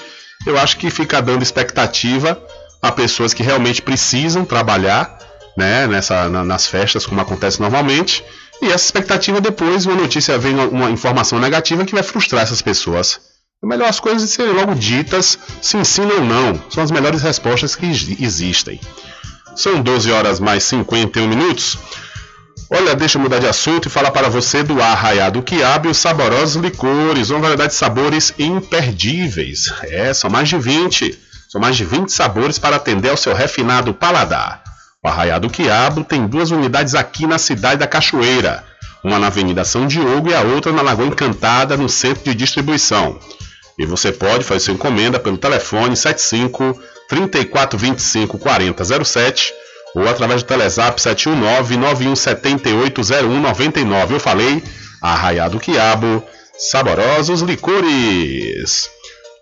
eu acho que fica dando expectativa a pessoas que realmente precisam trabalhar né, nessa, na, nas festas, como acontece normalmente. E essa expectativa depois, uma notícia vem uma informação negativa que vai frustrar essas pessoas. É melhor as coisas serem logo ditas, se ensina ou não. São as melhores respostas que existem. São 12 horas mais 51 minutos. Olha, deixa eu mudar de assunto e falar para você do Arraiado Quiabo e os saborosos licores, uma variedade de sabores imperdíveis. É, são mais de 20. São mais de 20 sabores para atender ao seu refinado paladar. O Arraiado Quiabo tem duas unidades aqui na cidade da Cachoeira, uma na Avenida São Diogo e a outra na Lagoa Encantada, no centro de distribuição. E você pode fazer sua encomenda pelo telefone 75 3425 4007 ou através do Telezap 719 9178 0199. Eu falei, Arraiado Quiabo, saborosos licores.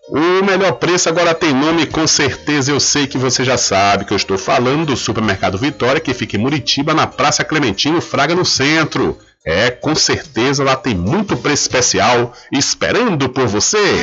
O melhor preço agora tem nome, com certeza eu sei que você já sabe que eu estou falando do Supermercado Vitória, que fica em Muritiba, na Praça Clementino Fraga, no centro. É, com certeza lá tem muito preço especial esperando por você.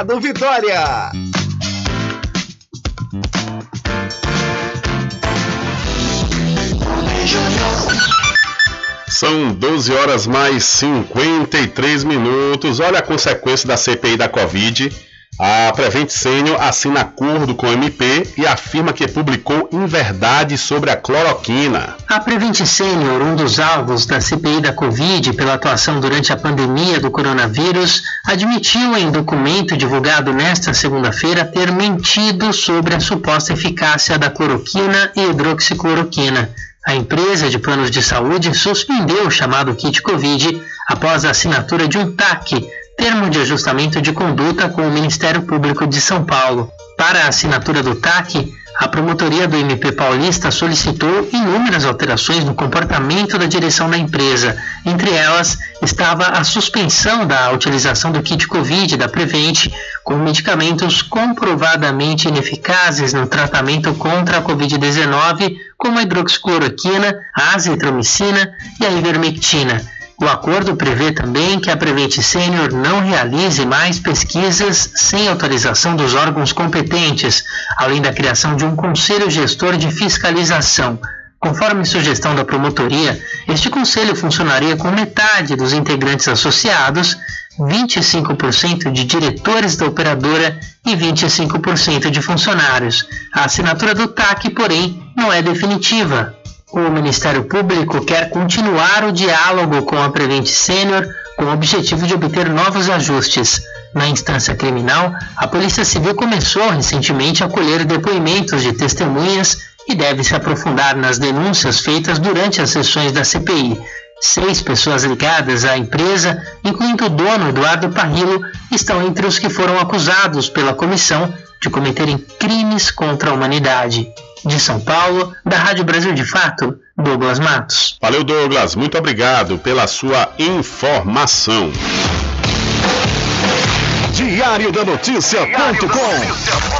Mercado Vitória. São 12 horas mais 53 minutos. Olha a consequência da CPI da Covid a Prevent Senior assina acordo com o MP e afirma que publicou inverdade sobre a cloroquina. A Prevent Senior, um dos alvos da CPI da Covid pela atuação durante a pandemia do coronavírus, admitiu em documento divulgado nesta segunda-feira ter mentido sobre a suposta eficácia da cloroquina e hidroxicloroquina. A empresa de planos de saúde suspendeu o chamado kit Covid após a assinatura de um TAC termo de ajustamento de conduta com o Ministério Público de São Paulo. Para a assinatura do TAC, a promotoria do MP Paulista solicitou inúmeras alterações no comportamento da direção da empresa. Entre elas, estava a suspensão da utilização do kit Covid da Prevent com medicamentos comprovadamente ineficazes no tratamento contra a Covid-19, como a hidroxicloroquina, a azitromicina e a ivermectina o acordo prevê também que a Prevent Senior não realize mais pesquisas sem autorização dos órgãos competentes, além da criação de um conselho gestor de fiscalização. Conforme sugestão da promotoria, este conselho funcionaria com metade dos integrantes associados, 25% de diretores da operadora e 25% de funcionários. A assinatura do TAC, porém, não é definitiva, o Ministério Público quer continuar o diálogo com a Prevent Senior com o objetivo de obter novos ajustes. Na instância criminal, a Polícia Civil começou recentemente a colher depoimentos de testemunhas e deve se aprofundar nas denúncias feitas durante as sessões da CPI. Seis pessoas ligadas à empresa, incluindo o dono Eduardo Parrilo, estão entre os que foram acusados pela comissão de cometerem crimes contra a humanidade. De São Paulo, da Rádio Brasil de Fato, Douglas Matos. Valeu, Douglas. Muito obrigado pela sua informação. Diário da Notícia.com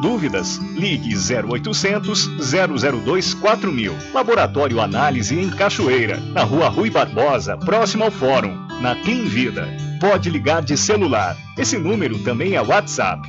Dúvidas? Ligue 0800 002 4000. Laboratório Análise em Cachoeira, na Rua Rui Barbosa, próximo ao Fórum, na Clean Vida. Pode ligar de celular. Esse número também é WhatsApp.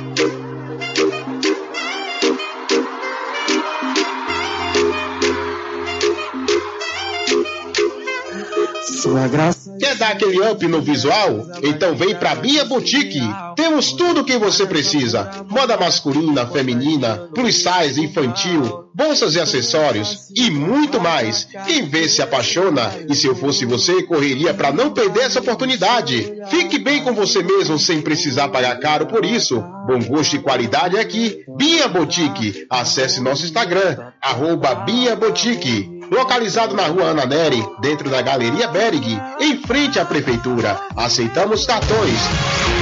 Quer dar aquele up no visual? Então vem pra Bia Boutique. Temos tudo o que você precisa: moda masculina, feminina, plus size, infantil, bolsas e acessórios e muito mais. Quem vê se apaixona e se eu fosse você, correria para não perder essa oportunidade. Fique bem com você mesmo sem precisar pagar caro por isso. Bom gosto e qualidade é aqui. Bia Boutique. Acesse nosso Instagram, arroba Bia Boutique. Localizado na rua Ana Neri, dentro da Galeria Berg, em frente à Prefeitura. Aceitamos cartões.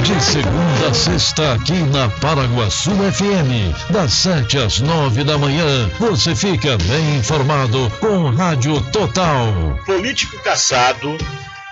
De segunda a sexta, aqui na Paraguaçu FM, das 7 às 9 da manhã, você fica bem informado com Rádio Total. Político caçado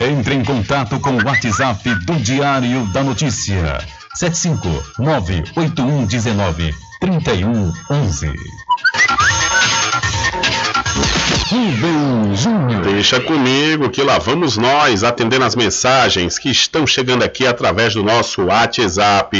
Entre em contato com o WhatsApp do Diário da Notícia. 759-8119-3111. Rubem Júnior. Deixa comigo que lá vamos nós atendendo as mensagens que estão chegando aqui através do nosso WhatsApp.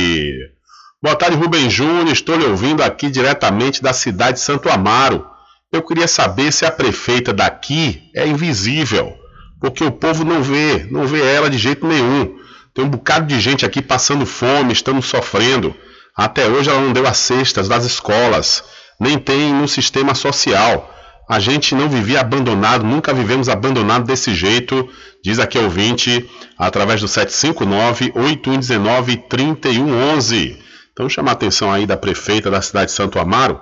Boa tarde, Rubem Júnior. Estou lhe ouvindo aqui diretamente da cidade de Santo Amaro. Eu queria saber se a prefeita daqui é invisível, porque o povo não vê, não vê ela de jeito nenhum. Tem um bocado de gente aqui passando fome, estamos sofrendo. Até hoje ela não deu as cestas das escolas, nem tem no sistema social. A gente não vivia abandonado, nunca vivemos abandonado desse jeito, diz aqui ouvinte, através do 759-8119-3111. Então chama a atenção aí da prefeita da cidade de Santo Amaro,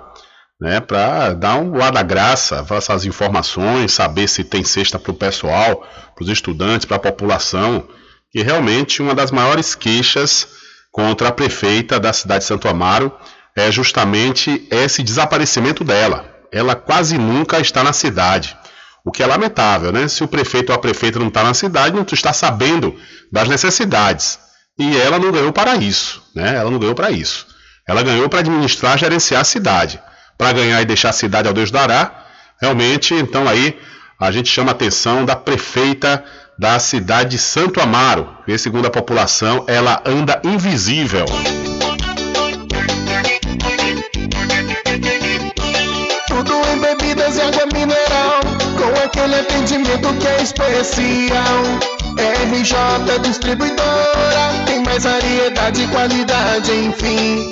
né, para dar um ar da graça, essas informações, saber se tem cesta para o pessoal, para os estudantes, para a população, que realmente uma das maiores queixas contra a prefeita da cidade de Santo Amaro é justamente esse desaparecimento dela ela quase nunca está na cidade. O que é lamentável, né? Se o prefeito ou a prefeita não está na cidade, não está sabendo das necessidades. E ela não ganhou para isso, né? Ela não ganhou para isso. Ela ganhou para administrar, gerenciar a cidade. Para ganhar e deixar a cidade ao Deus dará, realmente, então aí a gente chama a atenção da prefeita da cidade de Santo Amaro, que segundo a população, ela anda invisível. bebidas e água mineral, com aquele atendimento que é especial. RJ Distribuidora, tem mais variedade e qualidade, enfim.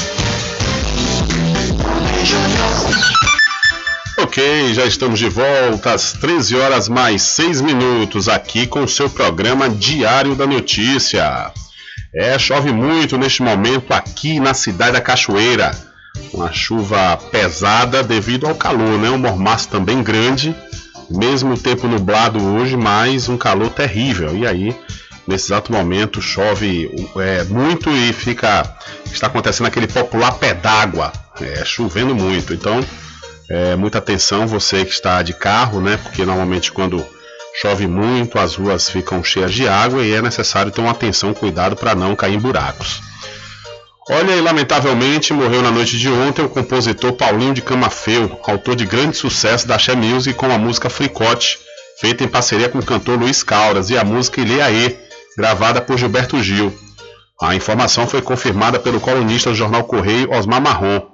Ok, já estamos de volta às 13 horas mais 6 minutos aqui com o seu programa Diário da Notícia. É, chove muito neste momento aqui na cidade da Cachoeira. Uma chuva pesada devido ao calor, né? Um mormaço também grande. Mesmo tempo nublado hoje, mas um calor terrível. E aí, nesse exato momento, chove é, muito e fica. Está acontecendo aquele popular pé d'água. É, chovendo muito. Então, é, muita atenção você que está de carro, né? Porque normalmente quando chove muito as ruas ficam cheias de água e é necessário ter uma atenção, cuidado para não cair em buracos. Olha, e lamentavelmente morreu na noite de ontem o compositor Paulinho de Camafeu, autor de grande sucesso da Xé Music com a música Fricote, feita em parceria com o cantor Luiz Caldas, e a música Ilê gravada por Gilberto Gil. A informação foi confirmada pelo colunista do jornal Correio Osmar Marrom.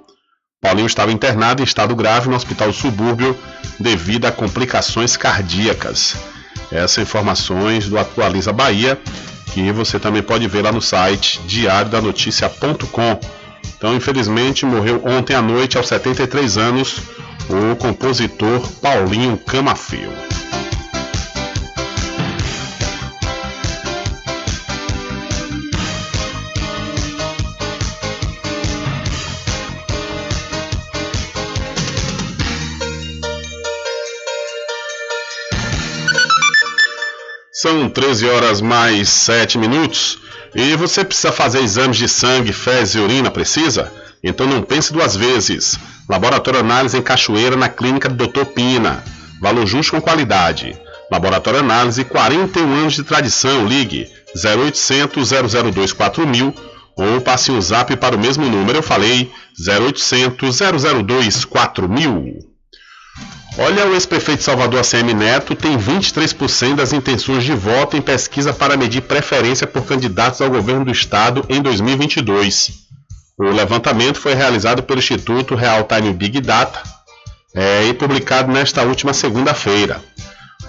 Paulinho estava internado em estado grave no hospital subúrbio devido a complicações cardíacas. Essas informações do Atualiza Bahia, que você também pode ver lá no site diariodanoticia.com. Então, infelizmente, morreu ontem à noite, aos 73 anos, o compositor Paulinho Camafeu. São 13 horas mais 7 minutos e você precisa fazer exames de sangue, fezes e urina, precisa? Então não pense duas vezes. Laboratório Análise em Cachoeira, na clínica do Dr. Pina. Valor justo com qualidade. Laboratório Análise, 41 anos de tradição. Ligue 0800 002 4000 ou passe o zap para o mesmo número. Eu falei 0800 002 4000. Olha, o ex-prefeito Salvador, ACM Neto, tem 23% das intenções de voto em pesquisa para medir preferência por candidatos ao governo do estado em 2022. O levantamento foi realizado pelo Instituto Real Time Big Data é, e publicado nesta última segunda-feira.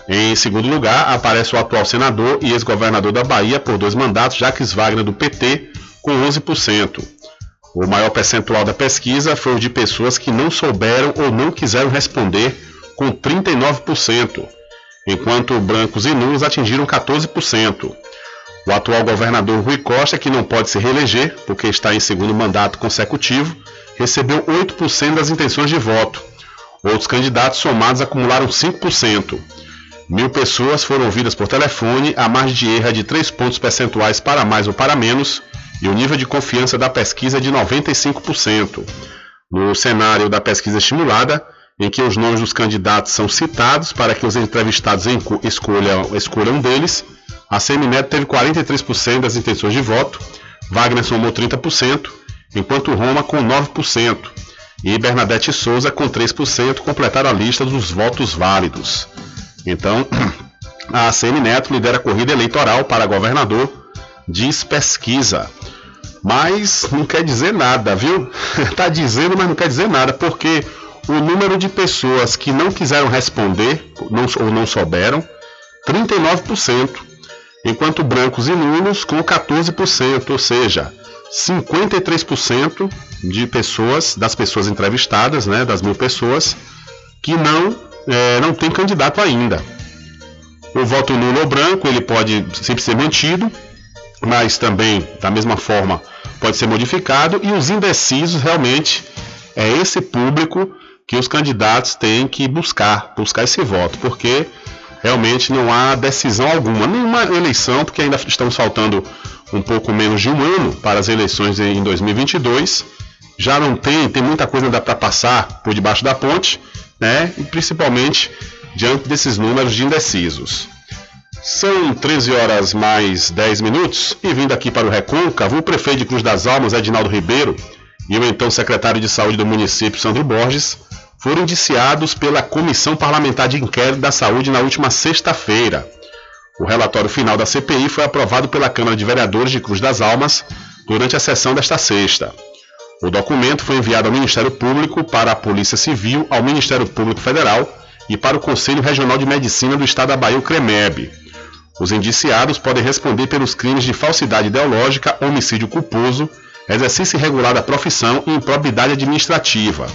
Em segundo lugar, aparece o atual senador e ex-governador da Bahia por dois mandatos, Jacques Wagner, do PT, com 11%. O maior percentual da pesquisa foi o de pessoas que não souberam ou não quiseram responder com 39%, enquanto brancos e nulos atingiram 14%. O atual governador Rui Costa, que não pode se reeleger porque está em segundo mandato consecutivo, recebeu 8% das intenções de voto. Outros candidatos somados acumularam 5%. Mil pessoas foram ouvidas por telefone, a margem de erro é de 3 pontos percentuais para mais ou para menos, e o nível de confiança da pesquisa é de 95%. No cenário da pesquisa estimulada, em que os nomes dos candidatos são citados para que os entrevistados escolham, escolham um deles. A Semineto teve 43% das intenções de voto, Wagner somou 30%, enquanto Roma com 9%, e Bernadette Souza com 3% completaram a lista dos votos válidos. Então, a Semineto lidera a corrida eleitoral para governador, diz pesquisa. Mas não quer dizer nada, viu? Está dizendo, mas não quer dizer nada, porque o número de pessoas que não quiseram responder não, ou não souberam, 39%, enquanto brancos e nulos com 14%, ou seja, 53% de pessoas, das pessoas entrevistadas, né, das mil pessoas, que não, é, não tem candidato ainda. O voto nulo ou branco ele pode sempre ser mantido, mas também, da mesma forma, pode ser modificado, e os indecisos realmente é esse público que os candidatos têm que buscar, buscar esse voto, porque realmente não há decisão alguma, nenhuma eleição, porque ainda estamos faltando um pouco menos de um ano para as eleições em 2022. Já não tem, tem muita coisa ainda para passar por debaixo da ponte, né? E principalmente diante desses números de indecisos. São 13 horas mais 10 minutos e vindo aqui para o Recôncavo, o prefeito de Cruz das Almas, Edinaldo Ribeiro, e o então secretário de Saúde do município, Sandro Borges, foram indiciados pela Comissão Parlamentar de Inquérito da Saúde na última sexta-feira. O relatório final da CPI foi aprovado pela Câmara de Vereadores de Cruz das Almas durante a sessão desta sexta. O documento foi enviado ao Ministério Público, para a Polícia Civil, ao Ministério Público Federal e para o Conselho Regional de Medicina do Estado da Bahia, o CREMEB. Os indiciados podem responder pelos crimes de falsidade ideológica, homicídio culposo, exercício irregular da profissão e improbidade administrativa.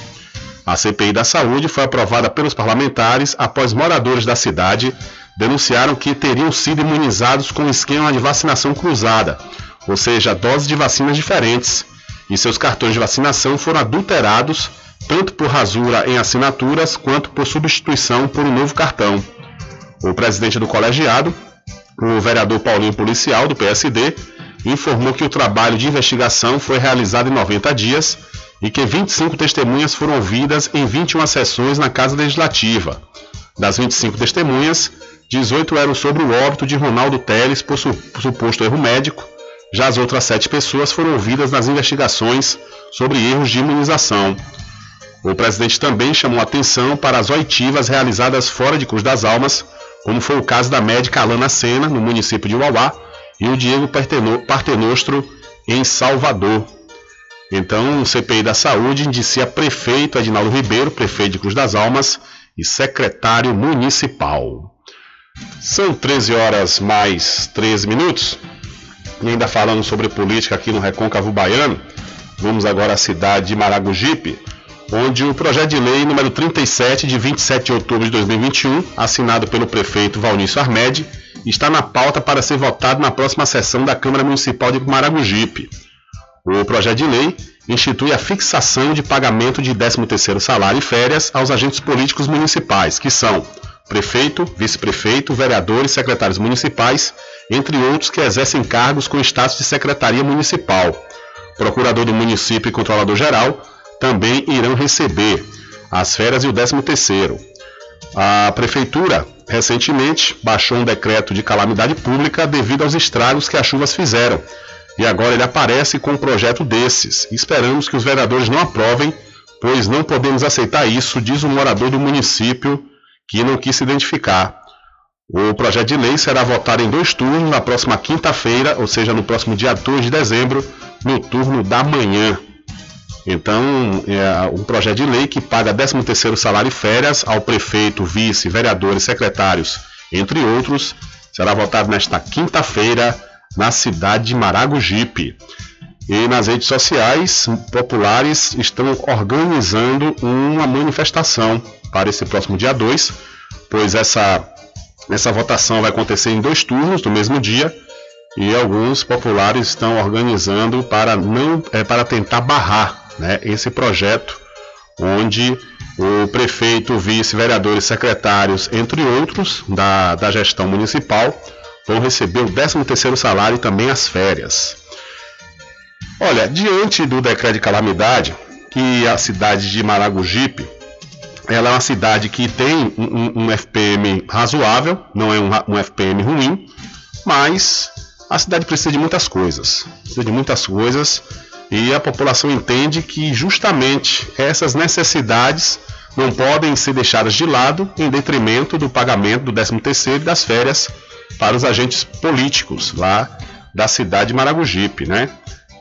A CPI da Saúde foi aprovada pelos parlamentares após moradores da cidade denunciaram que teriam sido imunizados com esquema de vacinação cruzada, ou seja, doses de vacinas diferentes, e seus cartões de vacinação foram adulterados tanto por rasura em assinaturas quanto por substituição por um novo cartão. O presidente do colegiado, o vereador Paulinho Policial, do PSD, informou que o trabalho de investigação foi realizado em 90 dias e que 25 testemunhas foram ouvidas em 21 sessões na Casa Legislativa. Das 25 testemunhas, 18 eram sobre o óbito de Ronaldo Teles por suposto erro médico, já as outras sete pessoas foram ouvidas nas investigações sobre erros de imunização. O presidente também chamou atenção para as oitivas realizadas fora de Cruz das Almas, como foi o caso da médica Alana Sena, no município de Uauá, e o Diego Partenostro, em Salvador. Então, o CPI da Saúde indicia prefeito Adinaldo Ribeiro, prefeito de Cruz das Almas, e secretário municipal. São 13 horas mais 13 minutos. E ainda falando sobre política aqui no Recôncavo Baiano, vamos agora à cidade de Maragogipe, onde o projeto de lei número 37 de 27 de outubro de 2021, assinado pelo prefeito Valnício Armed, está na pauta para ser votado na próxima sessão da Câmara Municipal de Maragogipe. O projeto de lei institui a fixação de pagamento de 13º salário e férias aos agentes políticos municipais, que são prefeito, vice-prefeito, vereadores, secretários municipais, entre outros que exercem cargos com status de secretaria municipal. Procurador do município e controlador geral também irão receber as férias e o 13º. A prefeitura recentemente baixou um decreto de calamidade pública devido aos estragos que as chuvas fizeram. E agora ele aparece com um projeto desses. Esperamos que os vereadores não aprovem, pois não podemos aceitar isso, diz um morador do município que não quis se identificar. O projeto de lei será votado em dois turnos na próxima quinta-feira, ou seja, no próximo dia 2 de dezembro, no turno da manhã. Então, é um projeto de lei que paga 13º salário e férias ao prefeito, vice, vereadores, secretários, entre outros, será votado nesta quinta-feira na cidade de Maragogipe. E nas redes sociais populares estão organizando uma manifestação para esse próximo dia 2, pois essa, essa votação vai acontecer em dois turnos no mesmo dia e alguns populares estão organizando para não é, para tentar barrar né, esse projeto onde o prefeito, vice, vereadores, secretários, entre outros, da, da gestão municipal, vão receber o 13º salário e também as férias. Olha, diante do decreto de calamidade, que a cidade de Maragogipe, ela é uma cidade que tem um, um FPM razoável, não é um, um FPM ruim, mas a cidade precisa de muitas coisas, precisa de muitas coisas e a população entende que justamente essas necessidades não podem ser deixadas de lado em detrimento do pagamento do 13º e das férias para os agentes políticos lá da cidade de Maragogipe, né?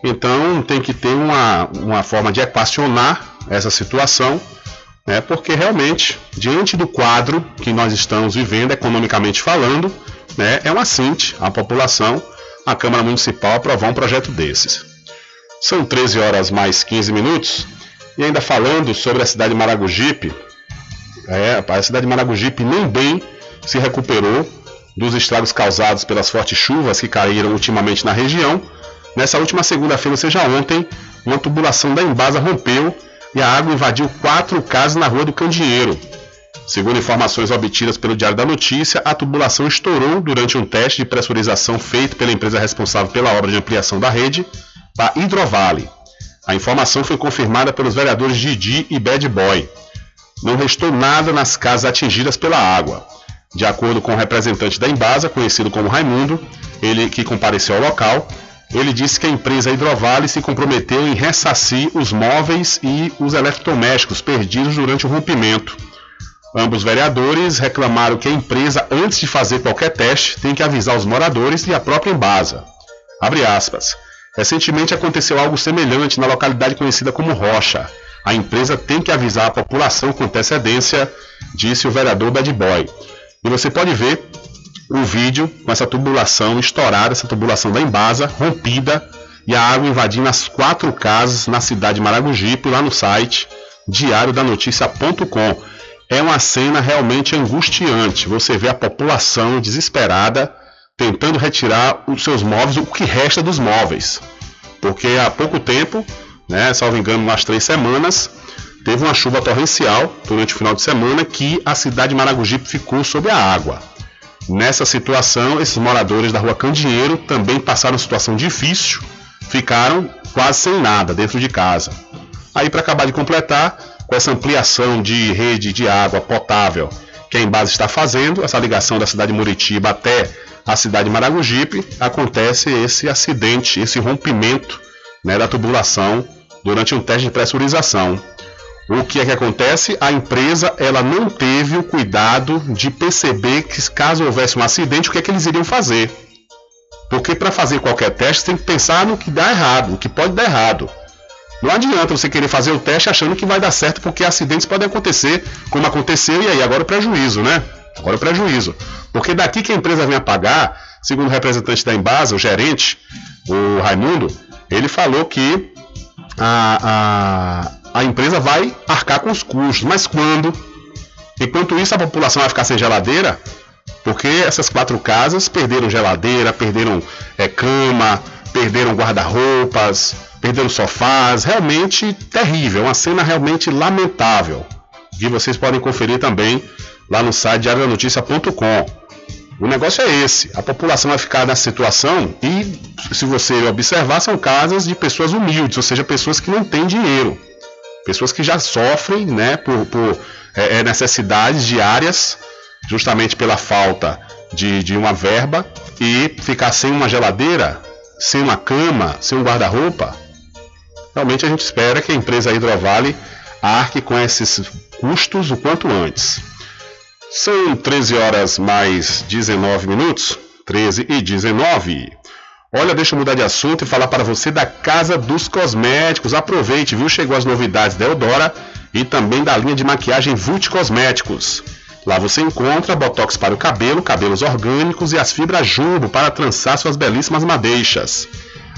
Então tem que ter uma, uma forma de equacionar essa situação, né? porque realmente, diante do quadro que nós estamos vivendo, economicamente falando, né? é uma cinte a população, a Câmara Municipal aprovar um projeto desses. São 13 horas mais 15 minutos. E ainda falando sobre a cidade de Maragogipe, é, a cidade de Maragogipe nem bem se recuperou dos estragos causados pelas fortes chuvas que caíram ultimamente na região. Nessa última segunda-feira, ou seja, ontem, uma tubulação da Embasa rompeu e a água invadiu quatro casas na rua do Candinheiro. Segundo informações obtidas pelo Diário da Notícia, a tubulação estourou durante um teste de pressurização feito pela empresa responsável pela obra de ampliação da rede da Hidrovale. A informação foi confirmada pelos vereadores Didi e Bad Boy. não restou nada nas casas atingidas pela água. De acordo com o representante da Embasa, conhecido como Raimundo, ele que compareceu ao local, ele disse que a empresa Hidrovale se comprometeu em ressarcir os móveis e os eletrodomésticos perdidos durante o rompimento. Ambos vereadores reclamaram que a empresa, antes de fazer qualquer teste, tem que avisar os moradores e a própria Embasa. Recentemente aconteceu algo semelhante na localidade conhecida como Rocha. A empresa tem que avisar a população com antecedência, disse o vereador Bad Boy. E você pode ver o vídeo com essa tubulação estourada, essa tubulação da Embasa, rompida, e a água invadindo as quatro casas na cidade de Maragogipe, lá no site diariodanoticia.com. É uma cena realmente angustiante. Você vê a população desesperada tentando retirar os seus móveis, o que resta dos móveis. Porque há pouco tempo, né, salvo engano, umas três semanas, teve uma chuva torrencial durante o final de semana que a cidade de Maragogipe ficou sob a água. Nessa situação, esses moradores da rua Candinheiro também passaram uma situação difícil, ficaram quase sem nada dentro de casa. Aí, para acabar de completar, com essa ampliação de rede de água potável que a Embase está fazendo, essa ligação da cidade de Muritiba até a cidade de Maragogipe, acontece esse acidente, esse rompimento né, da tubulação durante um teste de pressurização. O que é que acontece? A empresa ela não teve o cuidado de perceber que caso houvesse um acidente, o que é que eles iriam fazer. Porque para fazer qualquer teste tem que pensar no que dá errado, o que pode dar errado. Não adianta você querer fazer o teste achando que vai dar certo, porque acidentes podem acontecer, como aconteceu, e aí agora o prejuízo, né? Agora o prejuízo. Porque daqui que a empresa vem a pagar, segundo o representante da Embasa, o gerente, o Raimundo, ele falou que a, a, empresa vai arcar com os custos. Mas quando? Enquanto isso, a população vai ficar sem geladeira, porque essas quatro casas perderam geladeira, perderam é, cama, perderam guarda-roupas, perderam sofás. Realmente terrível, uma cena realmente lamentável. Que vocês podem conferir também lá no site diarianoticia.com. O negócio é esse: a população vai ficar nessa situação e, se você observar, são casas de pessoas humildes, ou seja, pessoas que não têm dinheiro, pessoas que já sofrem né, por, por é, é necessidades diárias, justamente pela falta de, de uma verba, e ficar sem uma geladeira, sem uma cama, sem um guarda-roupa. Realmente a gente espera que a empresa Hidrovale arque com esses custos o quanto antes. São 13 horas mais 19 minutos. 13 e 19. Olha, deixa eu mudar de assunto e falar para você da Casa dos Cosméticos. Aproveite, viu? Chegou as novidades da Eudora e também da linha de maquiagem Vult Cosméticos. Lá você encontra botox para o cabelo, cabelos orgânicos e as fibras jumbo para trançar suas belíssimas madeixas.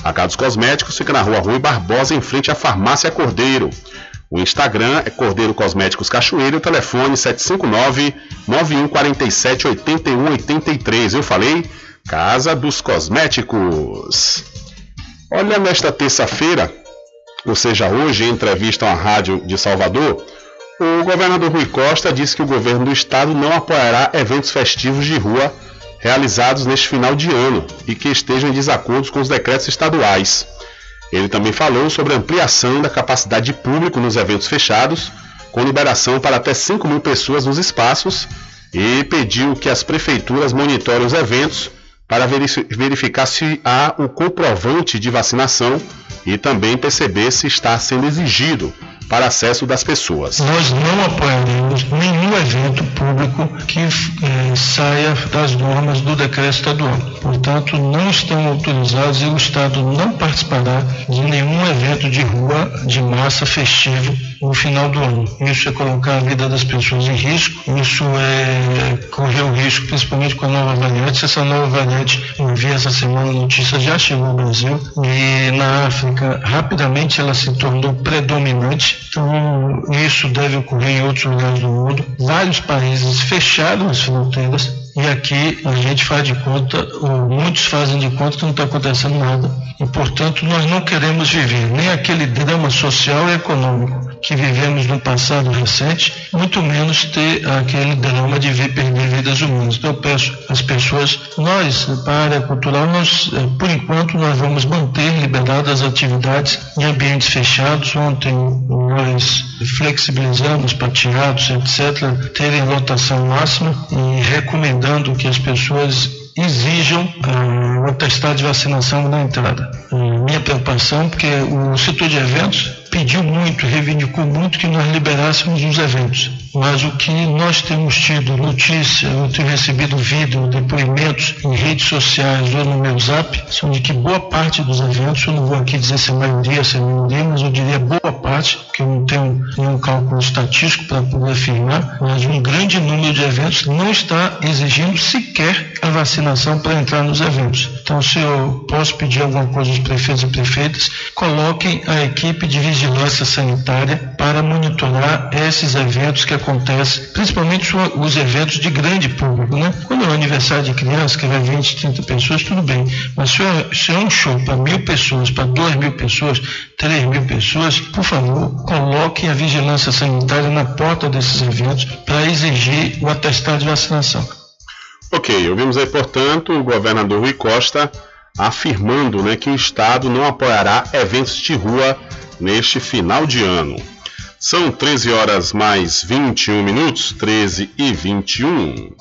A Casa dos Cosméticos fica na rua Rui Barbosa, em frente à Farmácia Cordeiro. O Instagram é Cordeiro Cosméticos Cachoeiro, telefone 759 9147 8183. Eu falei Casa dos Cosméticos. Olha, nesta terça-feira, ou seja, hoje, em entrevista à rádio de Salvador, o governador Rui Costa disse que o governo do estado não apoiará eventos festivos de rua realizados neste final de ano e que estejam em desacordo com os decretos estaduais. Ele também falou sobre a ampliação da capacidade de público nos eventos fechados, com liberação para até 5 mil pessoas nos espaços, e pediu que as prefeituras monitorem os eventos para verificar se há o comprovante de vacinação e também perceber se está sendo exigido para acesso das pessoas. Nós não apoiaremos nenhum evento público que eh, saia das normas do decreto estadual. Portanto, não estão autorizados e o Estado não participará de nenhum evento de rua de massa festivo no final do ano. Isso é colocar a vida das pessoas em risco, isso é correr o risco, principalmente com a nova variante. Essa nova variante, eu vi essa semana notícia, já chegou ao Brasil e na África, rapidamente ela se tornou predominante. Então, isso deve ocorrer em outros lugares do mundo. Vários países fecharam as fronteiras e aqui a gente faz de conta, ou muitos fazem de conta que não está acontecendo nada. E, portanto, nós não queremos viver nem aquele drama social e econômico que vivemos no passado recente, muito menos ter aquele drama de ver perder vidas humanas. Então eu peço às pessoas, nós, para a área cultural, nós, eh, por enquanto, nós vamos manter liberadas as atividades em ambientes fechados. Ontem nós flexibilizamos para teatros, etc., terem lotação máxima e recomendando que as pessoas exijam uh, o atestado de vacinação na entrada. Uh, minha preocupação, porque o setor de eventos pediu muito, reivindicou muito que nós liberássemos os eventos. Mas o que nós temos tido notícia, eu tenho recebido vídeo, depoimentos em redes sociais ou no meu zap, são de que boa parte dos eventos, eu não vou aqui dizer se é maioria, se é minoria, mas eu diria boa parte, porque eu não tenho nenhum cálculo estatístico para poder afirmar, mas um grande número de eventos não está exigindo sequer a vacinação para entrar nos eventos. Então, se eu posso pedir alguma coisa aos prefeitos e prefeitas, coloquem a equipe de vigilância sanitária para monitorar esses eventos que acontecem, principalmente os eventos de grande público, né? Quando é um aniversário de criança, que vai 20, 30 pessoas, tudo bem. Mas se é, se é um show para mil pessoas, para duas mil pessoas, três mil pessoas, por favor, coloquem a vigilância sanitária na porta desses eventos para exigir o atestado de vacinação. Ok, ouvimos aí, portanto, o governador Rui Costa afirmando né, que o Estado não apoiará eventos de rua neste final de ano. São 13 horas mais 21 minutos, 13 e 21.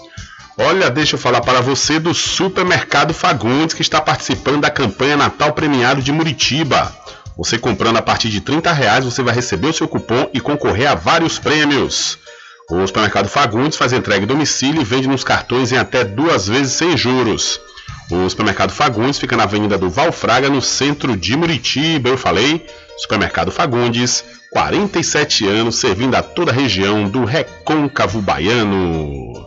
Olha, deixa eu falar para você do Supermercado Fagundes que está participando da campanha Natal Premiado de Muritiba. Você comprando a partir de 30 reais, você vai receber o seu cupom e concorrer a vários prêmios. O Supermercado Fagundes faz entrega em domicílio e vende nos cartões em até duas vezes sem juros. O Supermercado Fagundes fica na Avenida do Valfraga, no centro de Muritiba. Eu falei, Supermercado Fagundes, 47 anos servindo a toda a região do Recôncavo Baiano.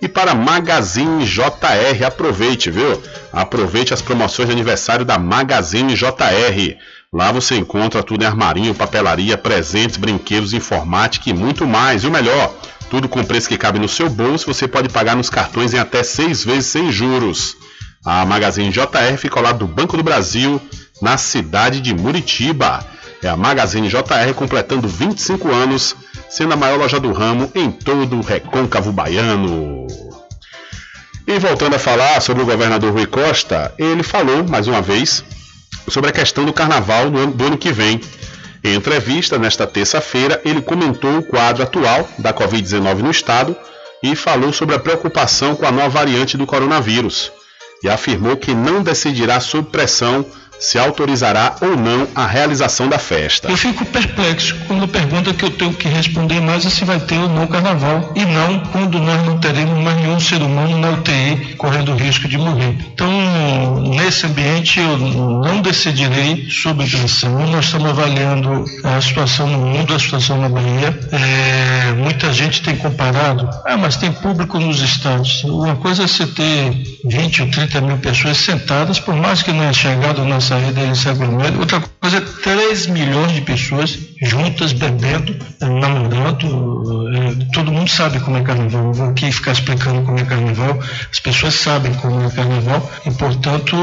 E para Magazine JR, aproveite, viu? Aproveite as promoções de aniversário da Magazine JR. Lá você encontra tudo em armarinho, papelaria, presentes, brinquedos, informática e muito mais. E o melhor, tudo com preço que cabe no seu bolso, você pode pagar nos cartões em até seis vezes sem juros. A Magazine JR fica ao lado do Banco do Brasil, na cidade de Muritiba. É a Magazine JR completando 25 anos, sendo a maior loja do ramo em todo o recôncavo baiano. E voltando a falar sobre o governador Rui Costa, ele falou mais uma vez sobre a questão do carnaval do ano, do ano que vem. Em entrevista nesta terça-feira, ele comentou o quadro atual da Covid-19 no estado e falou sobre a preocupação com a nova variante do coronavírus. E afirmou que não decidirá sob pressão se autorizará ou não a realização da festa. Eu fico perplexo quando pergunta que eu tenho que responder mais é se vai ter ou não carnaval e não quando nós não teremos mais nenhum ser humano na UTI correndo risco de morrer. Então, nesse ambiente eu não decidirei sobre pressão. Nós estamos avaliando a situação no mundo, a situação na Bahia. É, muita gente tem comparado, ah, mas tem público nos estádios. Uma coisa é você ter 20 ou 30 mil pessoas sentadas, por mais que não é chegado nas saída desse aglomerado. Outra coisa é 3 milhões de pessoas juntas, bebendo, namorando. É, todo mundo sabe como é carnaval. Não vou aqui ficar explicando como é carnaval. As pessoas sabem como é carnaval e, portanto,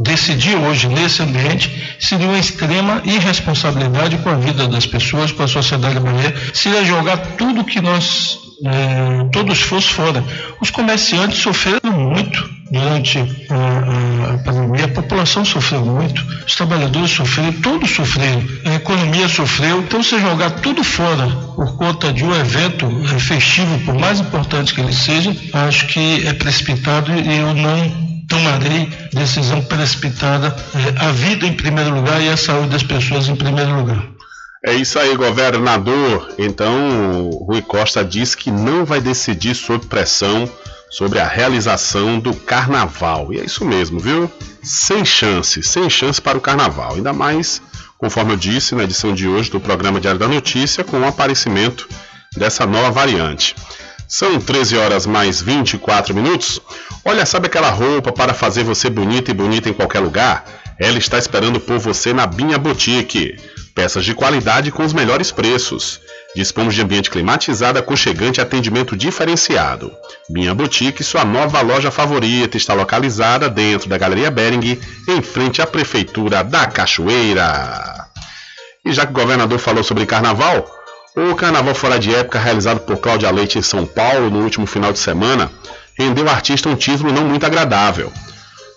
decidir hoje nesse ambiente seria uma extrema irresponsabilidade com a vida das pessoas, com a sociedade brasileira. Seria jogar tudo que nós é, todo o esforço fora. Os comerciantes sofreram muito durante a, a, pandemia, a população sofreu muito, os trabalhadores sofreram, todos sofreram, a economia sofreu. Então, se jogar tudo fora por conta de um evento festivo, por mais importante que ele seja, acho que é precipitado e eu não tomarei decisão precipitada, a vida em primeiro lugar e a saúde das pessoas em primeiro lugar. É isso aí, governador. Então, Rui Costa diz que não vai decidir sob pressão sobre a realização do carnaval. E é isso mesmo, viu? Sem chance, sem chance para o carnaval. Ainda mais, conforme eu disse na edição de hoje do programa Diário da Notícia, com o aparecimento dessa nova variante. São 13 horas mais 24 minutos. Olha, sabe aquela roupa para fazer você bonita e bonita em qualquer lugar? Ela está esperando por você na Binha Boutique. Peças de qualidade com os melhores preços. Dispomos de ambiente climatizado, aconchegante e atendimento diferenciado. Binha Boutique, sua nova loja favorita, está localizada dentro da Galeria Bering, em frente à Prefeitura da Cachoeira. E já que o governador falou sobre carnaval, o carnaval fora de época realizado por Cláudia Leite em São Paulo no último final de semana rendeu ao artista um título não muito agradável.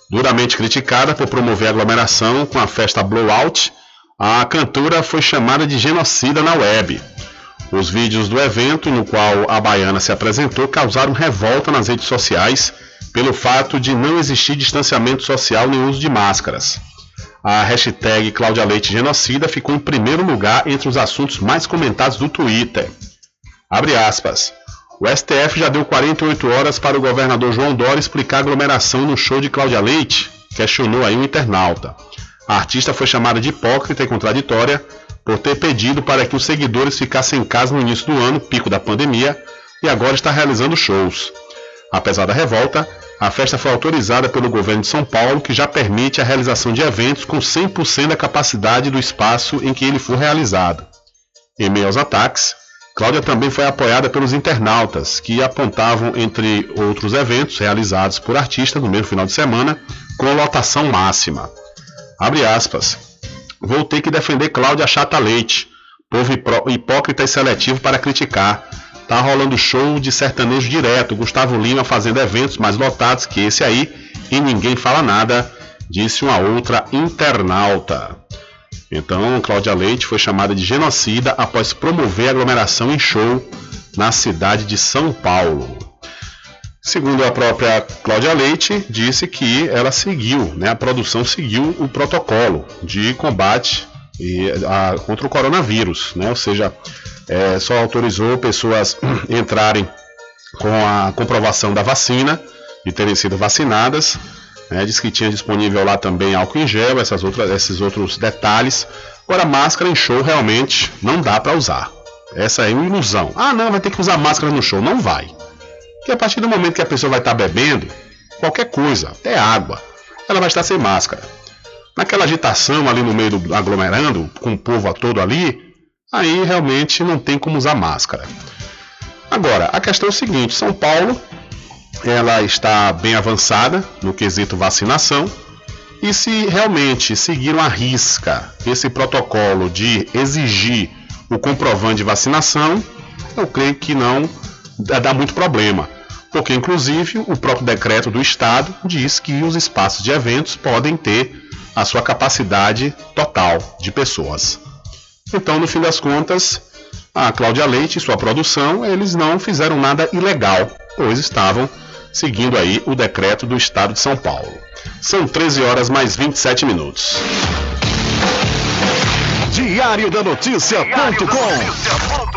Duramente criticada por promover aglomeração com a festa Blowout, a cantora foi chamada de genocida na web. Os vídeos do evento, no qual a baiana se apresentou, causaram revolta nas redes sociais pelo fato de não existir distanciamento social nem uso de máscaras. A hashtag Cláudia Leite Genocida ficou em primeiro lugar entre os assuntos mais comentados do Twitter. Abre aspas. O STF já deu 48 horas para o governador João Dória explicar a aglomeração no show de Cláudia Leite, questionou aí um internauta. A artista foi chamada de hipócrita e contraditória por ter pedido para que os seguidores ficassem em casa no início do ano, pico da pandemia, e agora está realizando shows. Apesar da revolta, a festa foi autorizada pelo governo de São Paulo, que já permite a realização de eventos com 100% da capacidade do espaço em que ele for realizado. Em meio aos ataques, Cláudia também foi apoiada pelos internautas, que apontavam, entre outros eventos realizados por artistas no mesmo final de semana, com lotação máxima. Abre aspas. Vou ter que defender Cláudia Chata Leite, povo hipócrita e seletivo para criticar. Tá rolando show de sertanejo direto, Gustavo Lima fazendo eventos mais lotados que esse aí, e ninguém fala nada, disse uma outra internauta. Então, Cláudia Leite foi chamada de genocida após promover aglomeração em show na cidade de São Paulo. Segundo a própria Cláudia Leite, disse que ela seguiu, né, a produção seguiu o protocolo de combate e, a, contra o coronavírus, né, ou seja, é, só autorizou pessoas entrarem com a comprovação da vacina, de terem sido vacinadas, né, que tinha disponível lá também álcool em gel, essas outras, esses outros detalhes. Agora, máscara em show realmente não dá para usar. Essa é uma ilusão. Ah, não, vai ter que usar máscara no show. Não vai. Porque a partir do momento que a pessoa vai estar bebendo, qualquer coisa, até água, ela vai estar sem máscara. Naquela agitação ali no meio do aglomerando, com o povo todo ali, aí realmente não tem como usar máscara. Agora, a questão é o seguinte: São Paulo ela está bem avançada no quesito vacinação. E se realmente seguiram à risca esse protocolo de exigir o comprovante de vacinação, eu creio que não dá muito problema. Porque, inclusive, o próprio decreto do Estado diz que os espaços de eventos podem ter a sua capacidade total de pessoas. Então, no fim das contas, a Cláudia Leite e sua produção, eles não fizeram nada ilegal, pois estavam seguindo aí o decreto do Estado de São Paulo. São 13 horas mais 27 minutos. Diário da Notícia.com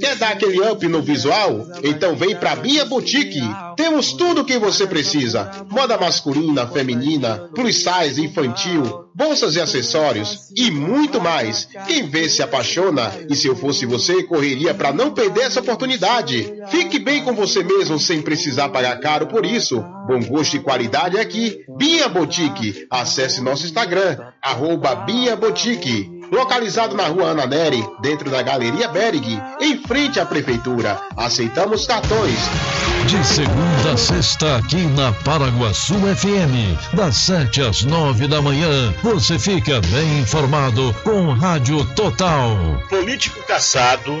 Quer dar aquele up no visual? Então vem pra Bia Boutique. Temos tudo o que você precisa: moda masculina, feminina, plus size, infantil, bolsas e acessórios e muito mais. Quem vê se apaixona e se eu fosse você, correria pra não perder essa oportunidade. Fique bem com você mesmo sem precisar pagar caro por isso. Bom gosto e qualidade aqui. Bia Boutique. Acesse nosso Instagram, arroba Bia Boutique. Localizado na rua Ana Neri, dentro da Galeria Berg, em frente à Prefeitura. Aceitamos cartões. De segunda a sexta, aqui na Paraguaçu FM, das 7 às 9 da manhã, você fica bem informado com Rádio Total. Político caçado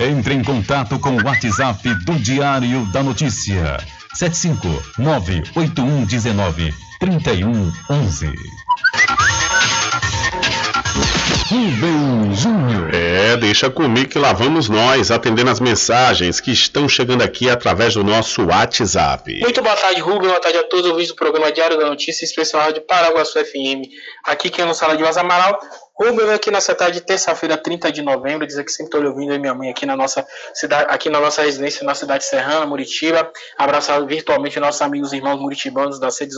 Entre em contato com o WhatsApp do Diário da Notícia. 759-8119-3111. Rubem Júnior. É, deixa comigo que lá vamos nós, atendendo as mensagens que estão chegando aqui através do nosso WhatsApp. Muito boa tarde, Rubem. Boa tarde a todos os ouvintes do programa Diário da Notícia, especial de Paraguaçu FM. Aqui quem nos fala de Vaz Amaral. Rubem aqui nessa tarde de terça-feira, 30 de novembro, dizer que sempre estou ouvindo e minha mãe aqui na nossa cidade, aqui na nossa residência na cidade serrana, Muritiba. Abraçar virtualmente nossos amigos e irmãos muritibanos da sede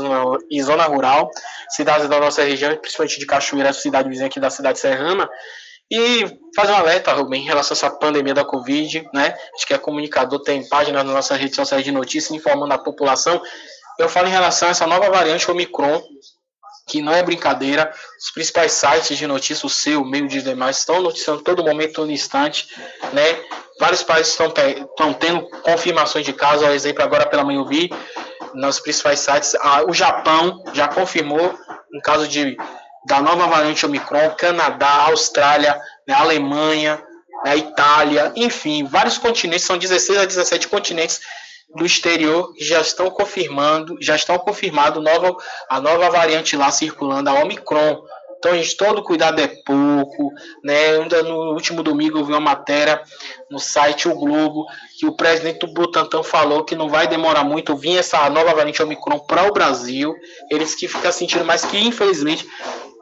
e zona rural, cidades da nossa região, principalmente de Cachoeira, cidade vizinha aqui da cidade serrana. E fazer um alerta, Rubem, em relação a essa pandemia da Covid, né? Acho que é comunicador, tem página nas nossas redes sociais de notícias informando a população. Eu falo em relação a essa nova variante Omicron, que não é brincadeira. Os principais sites de notícia, o seu, o meio de demais, estão noticiando todo momento, todo instante, né? Vários países estão, estão tendo confirmações de casos, por exemplo, agora pela manhã eu vi nos principais sites, ah, o Japão já confirmou um caso de da nova variante Omicron, Canadá, Austrália, né, Alemanha, né, Itália, enfim, vários continentes, são 16 a 17 continentes do exterior já estão confirmando, já estão confirmado nova, a nova variante lá circulando, a Omicron. Então, gente, todo cuidado é pouco, né? Ainda no último domingo eu vi uma matéria no site O Globo que o presidente do Butantan falou que não vai demorar muito vir essa nova variante Omicron para o Brasil. Eles que ficam sentindo, mas que infelizmente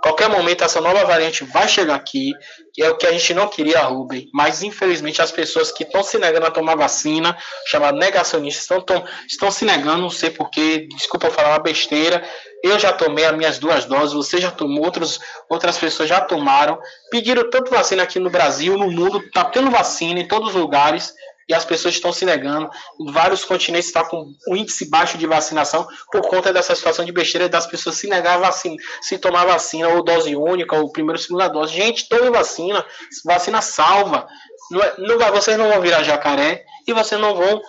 Qualquer momento essa nova variante vai chegar aqui, que é o que a gente não queria, Rubem. Mas infelizmente as pessoas que estão se negando a tomar vacina, chamadas negacionistas, estão, tão- estão se negando, não sei porquê, desculpa falar uma besteira. Eu já tomei as minhas duas doses, você já tomou, outros, outras pessoas já tomaram. Pediram tanto vacina aqui no Brasil, no mundo, tá tendo vacina em todos os lugares e as pessoas estão se negando. Vários continentes está com um índice baixo de vacinação por conta dessa situação de besteira das pessoas se negar a vacina, se tomar vacina ou dose única ou primeira ou segunda dose. Gente, tome vacina, vacina salva. Não é- não vocês não vão virar jacaré e vocês não vão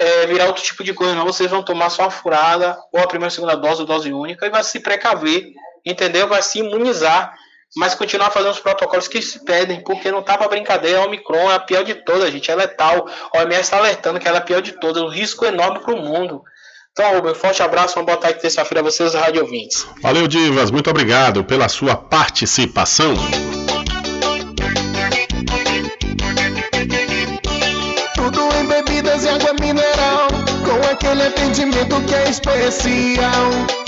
é, virar outro tipo de coisa, não. Vocês vão tomar só uma furada ou a primeira ou segunda dose ou dose única e vai se precaver, entendeu? Vai se imunizar mas continuar fazendo os protocolos que se pedem, porque não tá para brincadeira. A Omicron é a pior de todas, gente. É letal. A OMS está alertando que ela é a pior de todas. Um risco enorme para o mundo. Então, Rubem, forte abraço. Uma boa tarde terça-feira a vocês, rádio ouvintes. Valeu, Divas. Muito obrigado pela sua participação. Tudo em bebidas e água mineral, com aquele atendimento que é especial.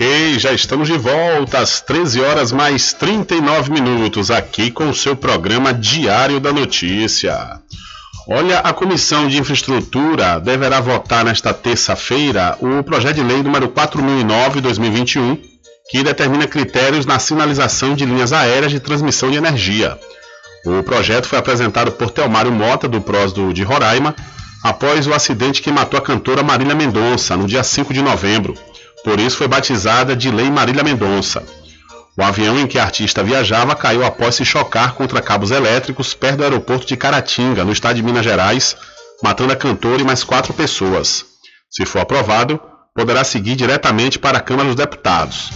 Ok, já estamos de volta às 13 horas mais 39 minutos, aqui com o seu programa Diário da Notícia. Olha, a Comissão de Infraestrutura deverá votar nesta terça-feira o projeto de lei número 4009-2021, que determina critérios na sinalização de linhas aéreas de transmissão de energia. O projeto foi apresentado por Telmário Mota, do Prósdo de Roraima, após o acidente que matou a cantora Marília Mendonça, no dia 5 de novembro. Por isso foi batizada de Lei Marília Mendonça. O avião em que a artista viajava caiu após se chocar contra cabos elétricos perto do aeroporto de Caratinga, no estado de Minas Gerais, matando a cantora e mais quatro pessoas. Se for aprovado, poderá seguir diretamente para a Câmara dos Deputados.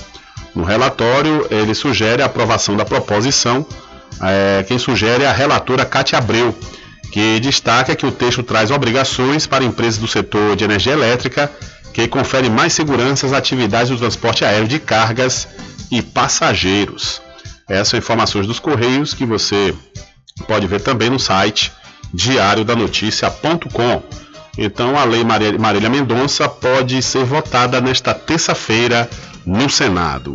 No relatório, ele sugere a aprovação da proposição. É, quem sugere é a relatora Cátia Abreu, que destaca que o texto traz obrigações para empresas do setor de energia elétrica, que confere mais segurança às atividades do transporte aéreo de cargas e passageiros. Essas são informações dos Correios que você pode ver também no site diariodanoticia.com. Então a lei Marília Mendonça pode ser votada nesta terça-feira no Senado.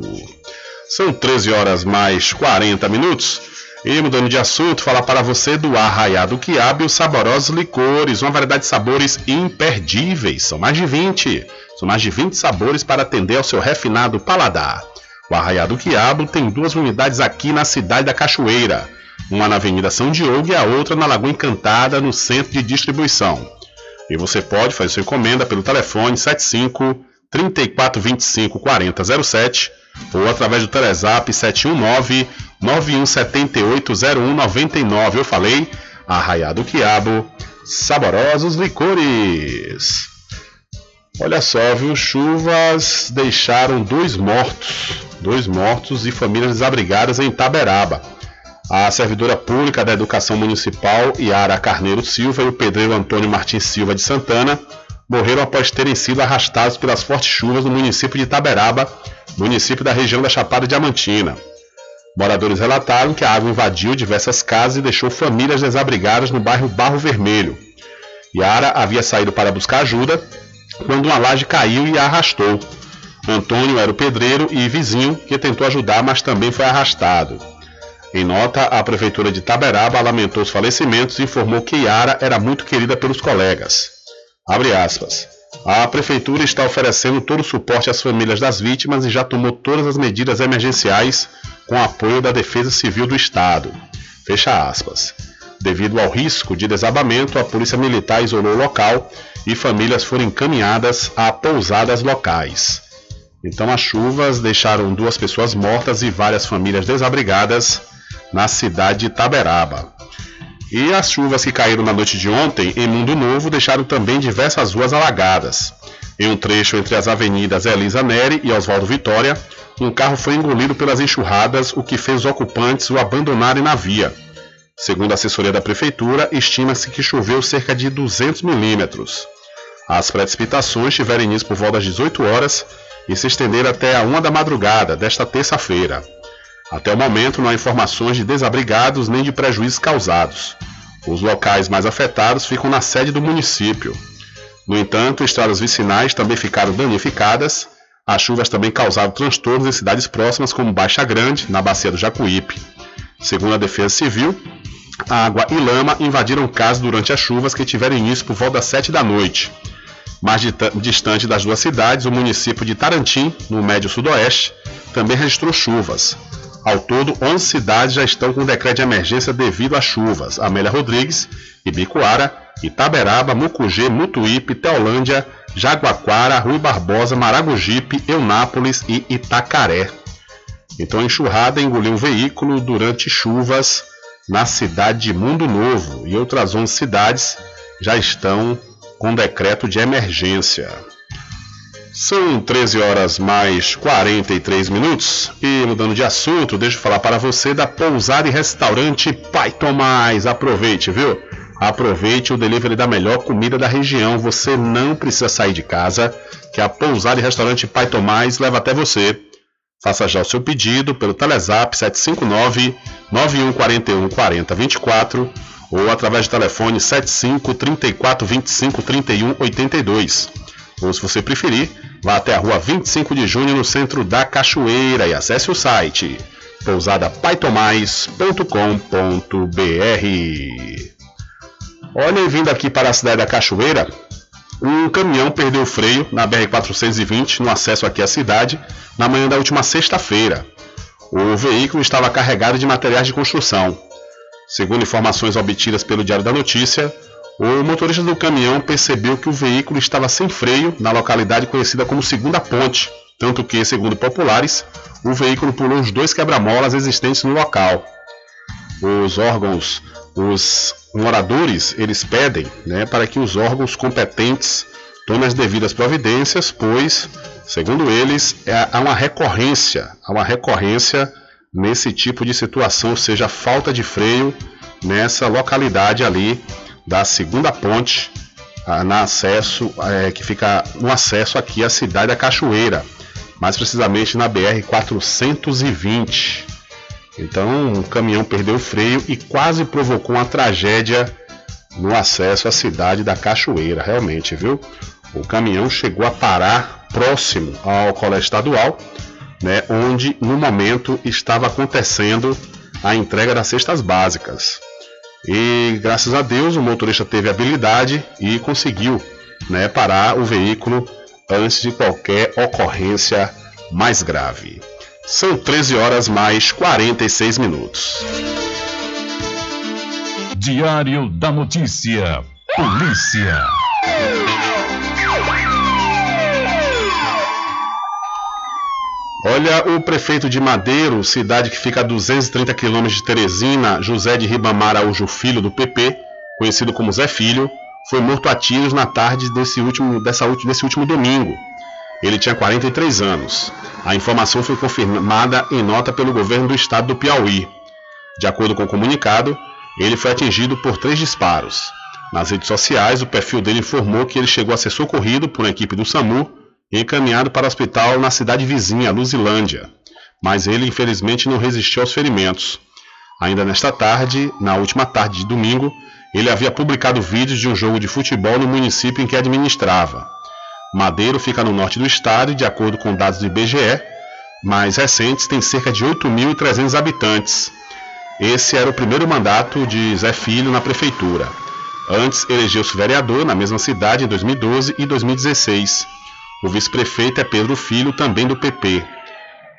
São 13 horas mais 40 minutos. E mudando de assunto, falar para você do Arraiado Quiabo e os saborosos licores, uma variedade de sabores imperdíveis. São mais de 20. São mais de 20 sabores para atender ao seu refinado paladar. O Arraiado Quiabo tem duas unidades aqui na cidade da Cachoeira. Uma na Avenida São Diogo e a outra na Lagoa Encantada, no centro de distribuição. E você pode fazer sua encomenda pelo telefone 75 3425 4007 ou através do Telezap 719 9178 0199. Eu falei, Arraiado Quiabo, saborosos licores. Olha só, viu? Chuvas deixaram dois mortos, dois mortos e famílias desabrigadas em Taberaba. A servidora pública da Educação Municipal, Yara Carneiro Silva, e o pedreiro Antônio Martins Silva de Santana morreram após terem sido arrastados pelas fortes chuvas no município de Itaberaba, município da região da Chapada Diamantina. Moradores relataram que a água invadiu diversas casas e deixou famílias desabrigadas no bairro Barro Vermelho. Yara havia saído para buscar ajuda quando uma laje caiu e a arrastou. Antônio era o pedreiro e vizinho que tentou ajudar, mas também foi arrastado. Em nota, a Prefeitura de Taberaba lamentou os falecimentos e informou que Yara era muito querida pelos colegas. A Prefeitura está oferecendo todo o suporte às famílias das vítimas e já tomou todas as medidas emergenciais com apoio da Defesa Civil do Estado. Fecha aspas. Devido ao risco de desabamento, a Polícia Militar isolou o local e famílias foram encaminhadas a pousadas locais. Então, as chuvas deixaram duas pessoas mortas e várias famílias desabrigadas na cidade de Taberaba. E as chuvas que caíram na noite de ontem em Mundo Novo deixaram também diversas ruas alagadas. Em um trecho entre as avenidas Elisa Neri e Oswaldo Vitória, um carro foi engolido pelas enxurradas, o que fez os ocupantes o abandonarem na via. Segundo a assessoria da prefeitura, estima-se que choveu cerca de 200 milímetros. As precipitações tiveram início por volta das 18 horas e se estenderam até a 1 da madrugada desta terça-feira. Até o momento, não há informações de desabrigados nem de prejuízos causados. Os locais mais afetados ficam na sede do município. No entanto, estradas vicinais também ficaram danificadas. As chuvas também causaram transtornos em cidades próximas, como Baixa Grande, na bacia do Jacuípe. Segundo a Defesa Civil, água e lama invadiram casas durante as chuvas que tiveram início por volta das 7 da noite. Mais distante das duas cidades, o município de Tarantim, no médio sudoeste, também registrou chuvas. Ao todo, 11 cidades já estão com decreto de emergência devido às chuvas. Amélia Rodrigues, Ibicoara, Itaberaba, Mucugê, Mutuípe, Teolândia, Jaguaquara, Rui Barbosa, Maragogipe, Eunápolis e Itacaré. Então a enxurrada engoliu um veículo durante chuvas na cidade de Mundo Novo e outras 11 cidades já estão com decreto de emergência. São 13 horas mais 43 minutos e mudando de assunto, deixa eu falar para você da pousada e restaurante Pai Tomás. Aproveite, viu? Aproveite o delivery da melhor comida da região. Você não precisa sair de casa, que a pousada e restaurante Pai Tomás leva até você. Faça já o seu pedido pelo Telezap 759 9141 4024 ou através do telefone 75 34 25 31 82. Ou se você preferir, vá até a rua 25 de junho no centro da Cachoeira e acesse o site pousadapaitomais.com.br. Olha, vindo aqui para a cidade da Cachoeira, Um caminhão perdeu o freio na BR-420 no acesso aqui à cidade na manhã da última sexta-feira. O veículo estava carregado de materiais de construção. Segundo informações obtidas pelo Diário da Notícia, o motorista do caminhão percebeu que o veículo estava sem freio na localidade conhecida como Segunda Ponte, tanto que, segundo populares, o veículo pulou os dois quebra-molas existentes no local. Os órgãos, os moradores, eles pedem né, para que os órgãos competentes tomem as devidas providências, pois, segundo eles, é, há uma recorrência, há uma recorrência nesse tipo de situação, ou seja, falta de freio nessa localidade ali da segunda ponte, ah, na acesso, é, que fica no acesso aqui à cidade da Cachoeira, mais precisamente na BR 420. Então, um caminhão perdeu o freio e quase provocou uma tragédia no acesso à cidade da Cachoeira, realmente, viu? O caminhão chegou a parar próximo ao colégio estadual, né, onde no momento estava acontecendo a entrega das cestas básicas. E graças a Deus o motorista teve habilidade e conseguiu né, parar o veículo antes de qualquer ocorrência mais grave. São 13 horas mais 46 minutos. Diário da Notícia. Polícia. Olha, o prefeito de Madeiro, cidade que fica a 230 quilômetros de Teresina, José de Ribamar Araújo Filho, do PP, conhecido como Zé Filho, foi morto a tiros na tarde desse último, dessa, desse último domingo. Ele tinha 43 anos. A informação foi confirmada em nota pelo governo do estado do Piauí. De acordo com o comunicado, ele foi atingido por três disparos. Nas redes sociais, o perfil dele informou que ele chegou a ser socorrido por uma equipe do SAMU encaminhado para o hospital na cidade vizinha, Luzilândia. Mas ele, infelizmente, não resistiu aos ferimentos. Ainda nesta tarde, na última tarde de domingo, ele havia publicado vídeos de um jogo de futebol no município em que administrava. Madeiro fica no norte do estado e, de acordo com dados do IBGE, mais recentes, tem cerca de 8.300 habitantes. Esse era o primeiro mandato de Zé Filho na prefeitura. Antes, elegeu-se vereador na mesma cidade em 2012 e 2016. O vice-prefeito é Pedro Filho, também do PP.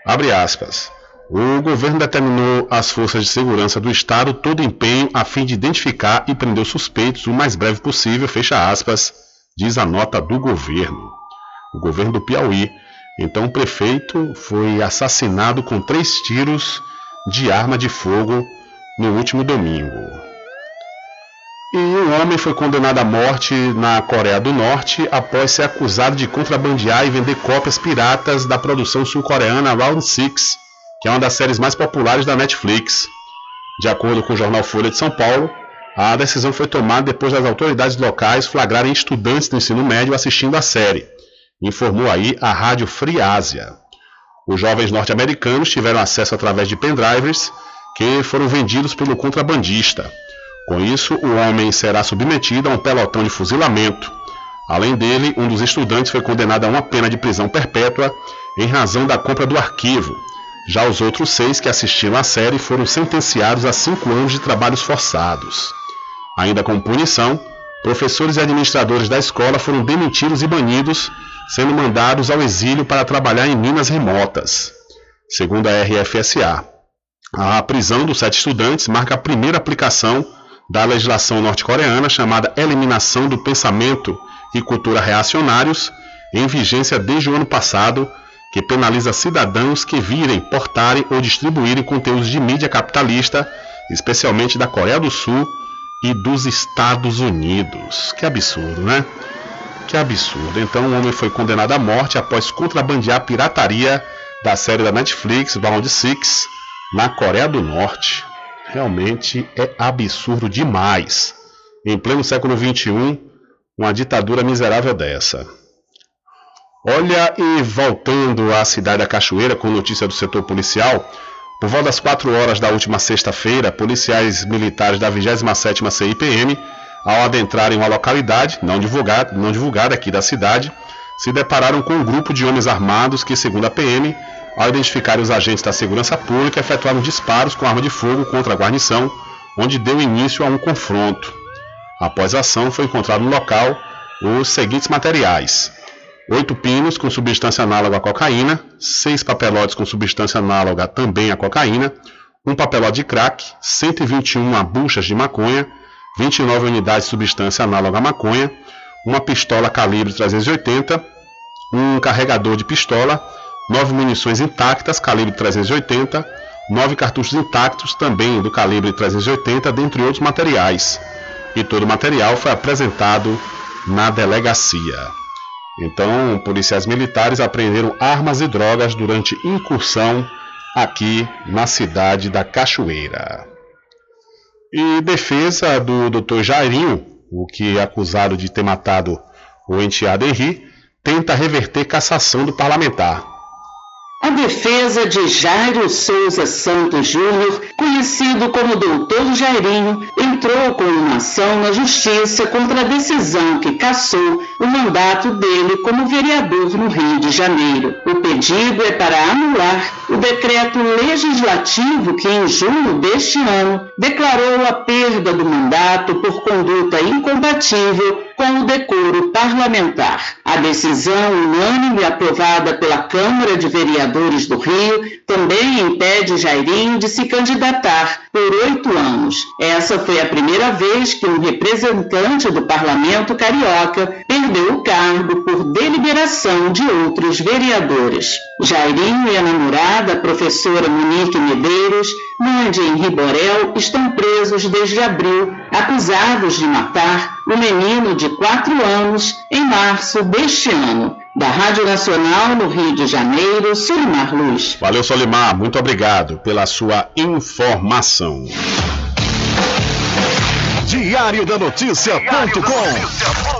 Abre aspas. O governo determinou às forças de segurança do Estado todo empenho a fim de identificar e prender os suspeitos o mais breve possível, fecha aspas, diz a nota do governo. O governo do Piauí. Então o prefeito foi assassinado com três tiros de arma de fogo no último domingo. E um homem foi condenado à morte na Coreia do Norte após ser acusado de contrabandear e vender cópias piratas da produção sul-coreana Round Six, que é uma das séries mais populares da Netflix. De acordo com o jornal Folha de São Paulo, a decisão foi tomada depois das autoridades locais flagrarem estudantes do ensino médio assistindo a série, informou aí a rádio Free Asia. Os jovens norte-americanos tiveram acesso através de pendrives que foram vendidos pelo contrabandista. Com isso, o homem será submetido a um pelotão de fuzilamento. Além dele, um dos estudantes foi condenado a uma pena de prisão perpétua em razão da compra do arquivo. Já os outros seis que assistiram à série foram sentenciados a cinco anos de trabalhos forçados. Ainda como punição, professores e administradores da escola foram demitidos e banidos, sendo mandados ao exílio para trabalhar em minas remotas. Segundo a RFSA, a prisão dos sete estudantes marca a primeira aplicação da legislação norte-coreana chamada Eliminação do Pensamento e Cultura Reacionários, em vigência desde o ano passado, que penaliza cidadãos que virem, portarem ou distribuírem conteúdos de mídia capitalista, especialmente da Coreia do Sul e dos Estados Unidos. Que absurdo, né? Que absurdo. Então, o homem foi condenado à morte após contrabandear a pirataria da série da Netflix, Round Six, na Coreia do Norte realmente é absurdo demais. Em pleno século XXI, uma ditadura miserável dessa. Olha, e voltando à cidade da Cachoeira, com notícia do setor policial, por volta das 4 horas da última sexta-feira, policiais militares da 27ª CIPM, ao adentrarem uma localidade, não divulgada, não divulgada aqui da cidade, se depararam com um grupo de homens armados que, segundo a PM, ao identificar os agentes da segurança pública, efetuaram disparos com arma de fogo contra a guarnição, onde deu início a um confronto. Após a ação, foi encontrado no local os seguintes materiais: oito pinos com substância análoga à cocaína, seis papelotes com substância análoga também à cocaína, um papelote de crack, 121 buchas de maconha, 29 unidades de substância análoga à maconha, uma pistola calibre 380, um carregador de pistola, nove munições intactas calibre 380, nove cartuchos intactos também do calibre 380, dentre outros materiais. E todo o material foi apresentado na delegacia. Então, policiais militares apreenderam armas e drogas durante incursão aqui na cidade da Cachoeira. E defesa do Dr. Jairinho, o que é acusado de ter matado o enteado Henri, tenta reverter cassação do parlamentar. A defesa de Jairo Souza Santos Júnior, conhecido como Doutor Jairinho, entrou com uma ação na Justiça contra a decisão que cassou o mandato dele como vereador no Rio de Janeiro. O pedido é para anular o decreto legislativo que, em junho deste ano, declarou a perda do mandato por conduta incompatível com o decoro parlamentar. A decisão unânime aprovada pela Câmara de Vereadores do Rio também impede Jairinho de se candidatar por oito anos. Essa foi a primeira vez que um representante do parlamento carioca perdeu o cargo por deliberação de outros vereadores. Jairinho e a namorada, a professora Monique Medeiros, mãe de Henri Borel, estão presos desde abril, acusados de matar o menino de quatro anos em março deste ano. Da Rádio Nacional no Rio de Janeiro, Solimar Luz. Valeu, Solimar. Muito obrigado pela sua informação. Diário da Notícia.com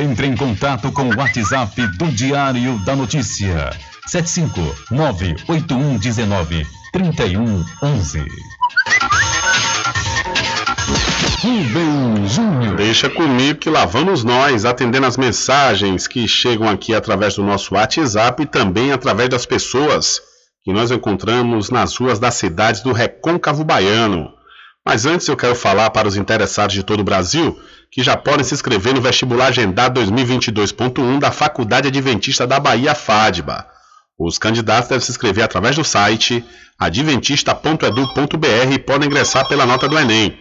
Entre em contato com o WhatsApp do Diário da Notícia. 759-8119-3111. Rubem Júnior. Deixa comigo que lá vamos nós, atendendo as mensagens que chegam aqui através do nosso WhatsApp e também através das pessoas que nós encontramos nas ruas das cidades do Recôncavo Baiano. Mas antes eu quero falar para os interessados de todo o Brasil que já podem se inscrever no vestibular agendado 2022.1 da Faculdade Adventista da Bahia FADBA. Os candidatos devem se inscrever através do site adventista.edu.br e podem ingressar pela nota do Enem.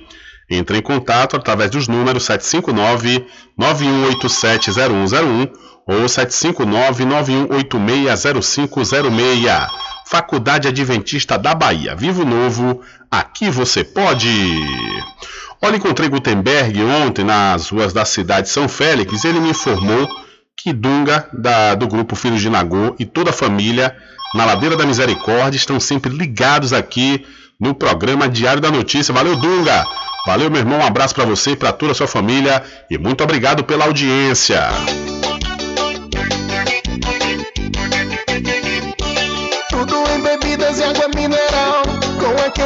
Entre em contato através dos números 759-9187-0101 ou 759-9186-0506. Faculdade Adventista da Bahia. Vivo Novo, aqui você pode! Olha, encontrei Gutenberg ontem nas ruas da cidade de São Félix. Ele me informou que Dunga, da- do grupo Filhos de Nagô e toda a família, na Ladeira da Misericórdia, estão sempre ligados aqui no programa Diário da Notícia. Valeu, Dunga! Valeu, meu irmão. Um abraço para você e para toda a sua família e muito obrigado pela audiência.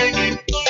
Thank you.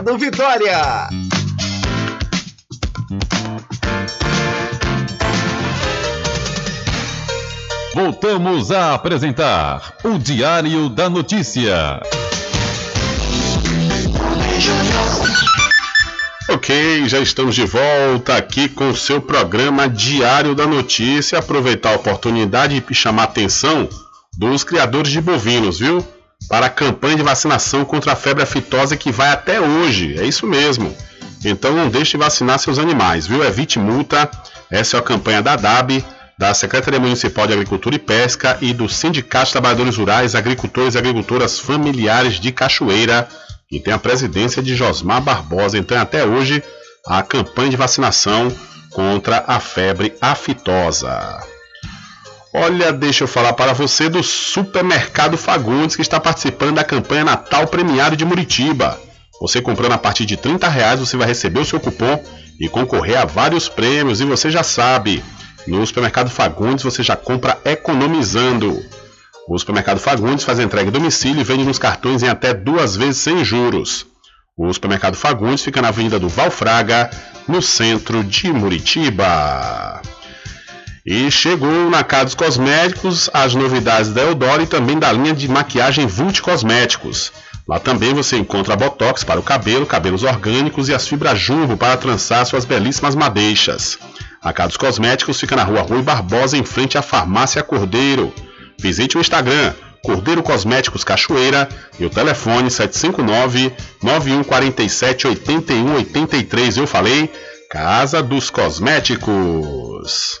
Vitória. Voltamos a apresentar o Diário da Notícia. Ok, já estamos de volta aqui com o seu programa Diário da Notícia. Aproveitar a oportunidade e chamar a atenção dos criadores de bovinos, viu? Para a campanha de vacinação contra a febre aftosa que vai até hoje. É isso mesmo. Então não deixe de vacinar seus animais, viu? Evite multa. Essa é a campanha da DAB, da Secretaria Municipal de Agricultura e Pesca e do Sindicato de Trabalhadores Rurais, Agricultores e Agricultoras Familiares de Cachoeira, que tem a presidência de Josmar Barbosa. Então, até hoje, a campanha de vacinação contra a febre aftosa. Olha, deixa eu falar para você do Supermercado Fagundes, que está participando da campanha Natal Premiado de Muritiba. Você comprando a partir de 30 reais, você vai receber o seu cupom e concorrer a vários prêmios. E você já sabe, no Supermercado Fagundes você já compra economizando. O Supermercado Fagundes faz entrega em domicílio e vende nos cartões em até duas vezes sem juros. O Supermercado Fagundes fica na Avenida do Valfraga, no centro de Muritiba. E chegou na Cados Cosméticos as novidades da Eudora e também da linha de maquiagem Vult Cosméticos. Lá também você encontra botox para o cabelo, cabelos orgânicos e as fibras jumbo para trançar suas belíssimas madeixas. A Cados Cosméticos fica na rua Rui Barbosa, em frente à Farmácia Cordeiro. Visite o Instagram, Cordeiro Cosméticos Cachoeira e o telefone 759-9147-8183. Eu falei, Casa dos Cosméticos.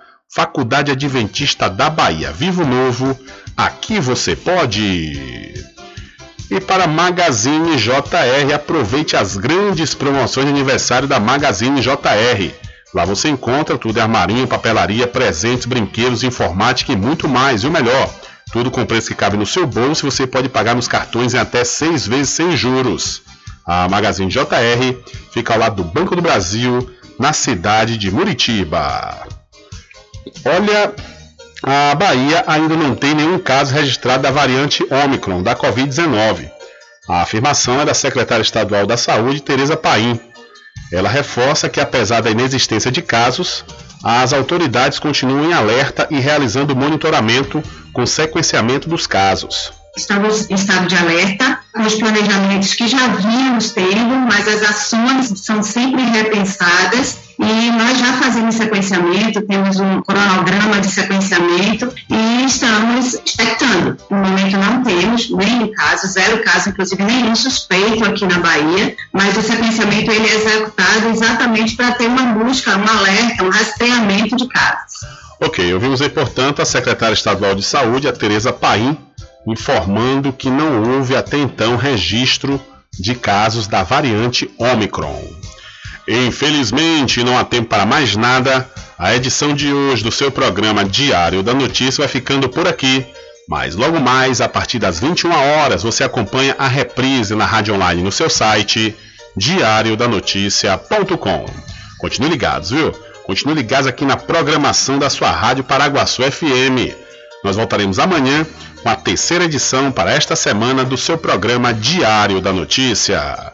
Faculdade Adventista da Bahia. Vivo Novo, aqui você pode! E para Magazine JR, aproveite as grandes promoções de aniversário da Magazine JR. Lá você encontra tudo em armarinho, papelaria, presentes, brinquedos, informática e muito mais. E o melhor, Tudo com preço que cabe no seu bolso e você pode pagar nos cartões em até seis vezes sem juros. A Magazine JR fica ao lado do Banco do Brasil, na cidade de Muritiba. Olha, a Bahia ainda não tem nenhum caso registrado da variante Ômicron da Covid-19. A afirmação é da secretária estadual da Saúde, Tereza Paim. Ela reforça que, apesar da inexistência de casos, as autoridades continuam em alerta e realizando monitoramento com sequenciamento dos casos. Estamos em estado de alerta, com os planejamentos que já vínhamos tendo, mas as ações são sempre repensadas e nós já fazemos sequenciamento, temos um cronograma de sequenciamento e estamos expectando. No momento não temos nenhum caso, zero caso, inclusive nenhum suspeito aqui na Bahia, mas o sequenciamento ele é executado exatamente para ter uma busca, um alerta, um rastreamento de casos. Ok, ouvimos aí, portanto, a secretária estadual de saúde, a Tereza Paim, informando que não houve até então registro de casos da variante Omicron. Infelizmente, não há tempo para mais nada. A edição de hoje do seu programa Diário da Notícia vai ficando por aqui. Mas logo mais, a partir das 21 horas, você acompanha a reprise na rádio online no seu site diariodanoticia.com. Continue ligados, viu? Continue ligados aqui na programação da sua rádio Paraguaçu FM. Nós voltaremos amanhã com a terceira edição para esta semana do seu programa Diário da Notícia.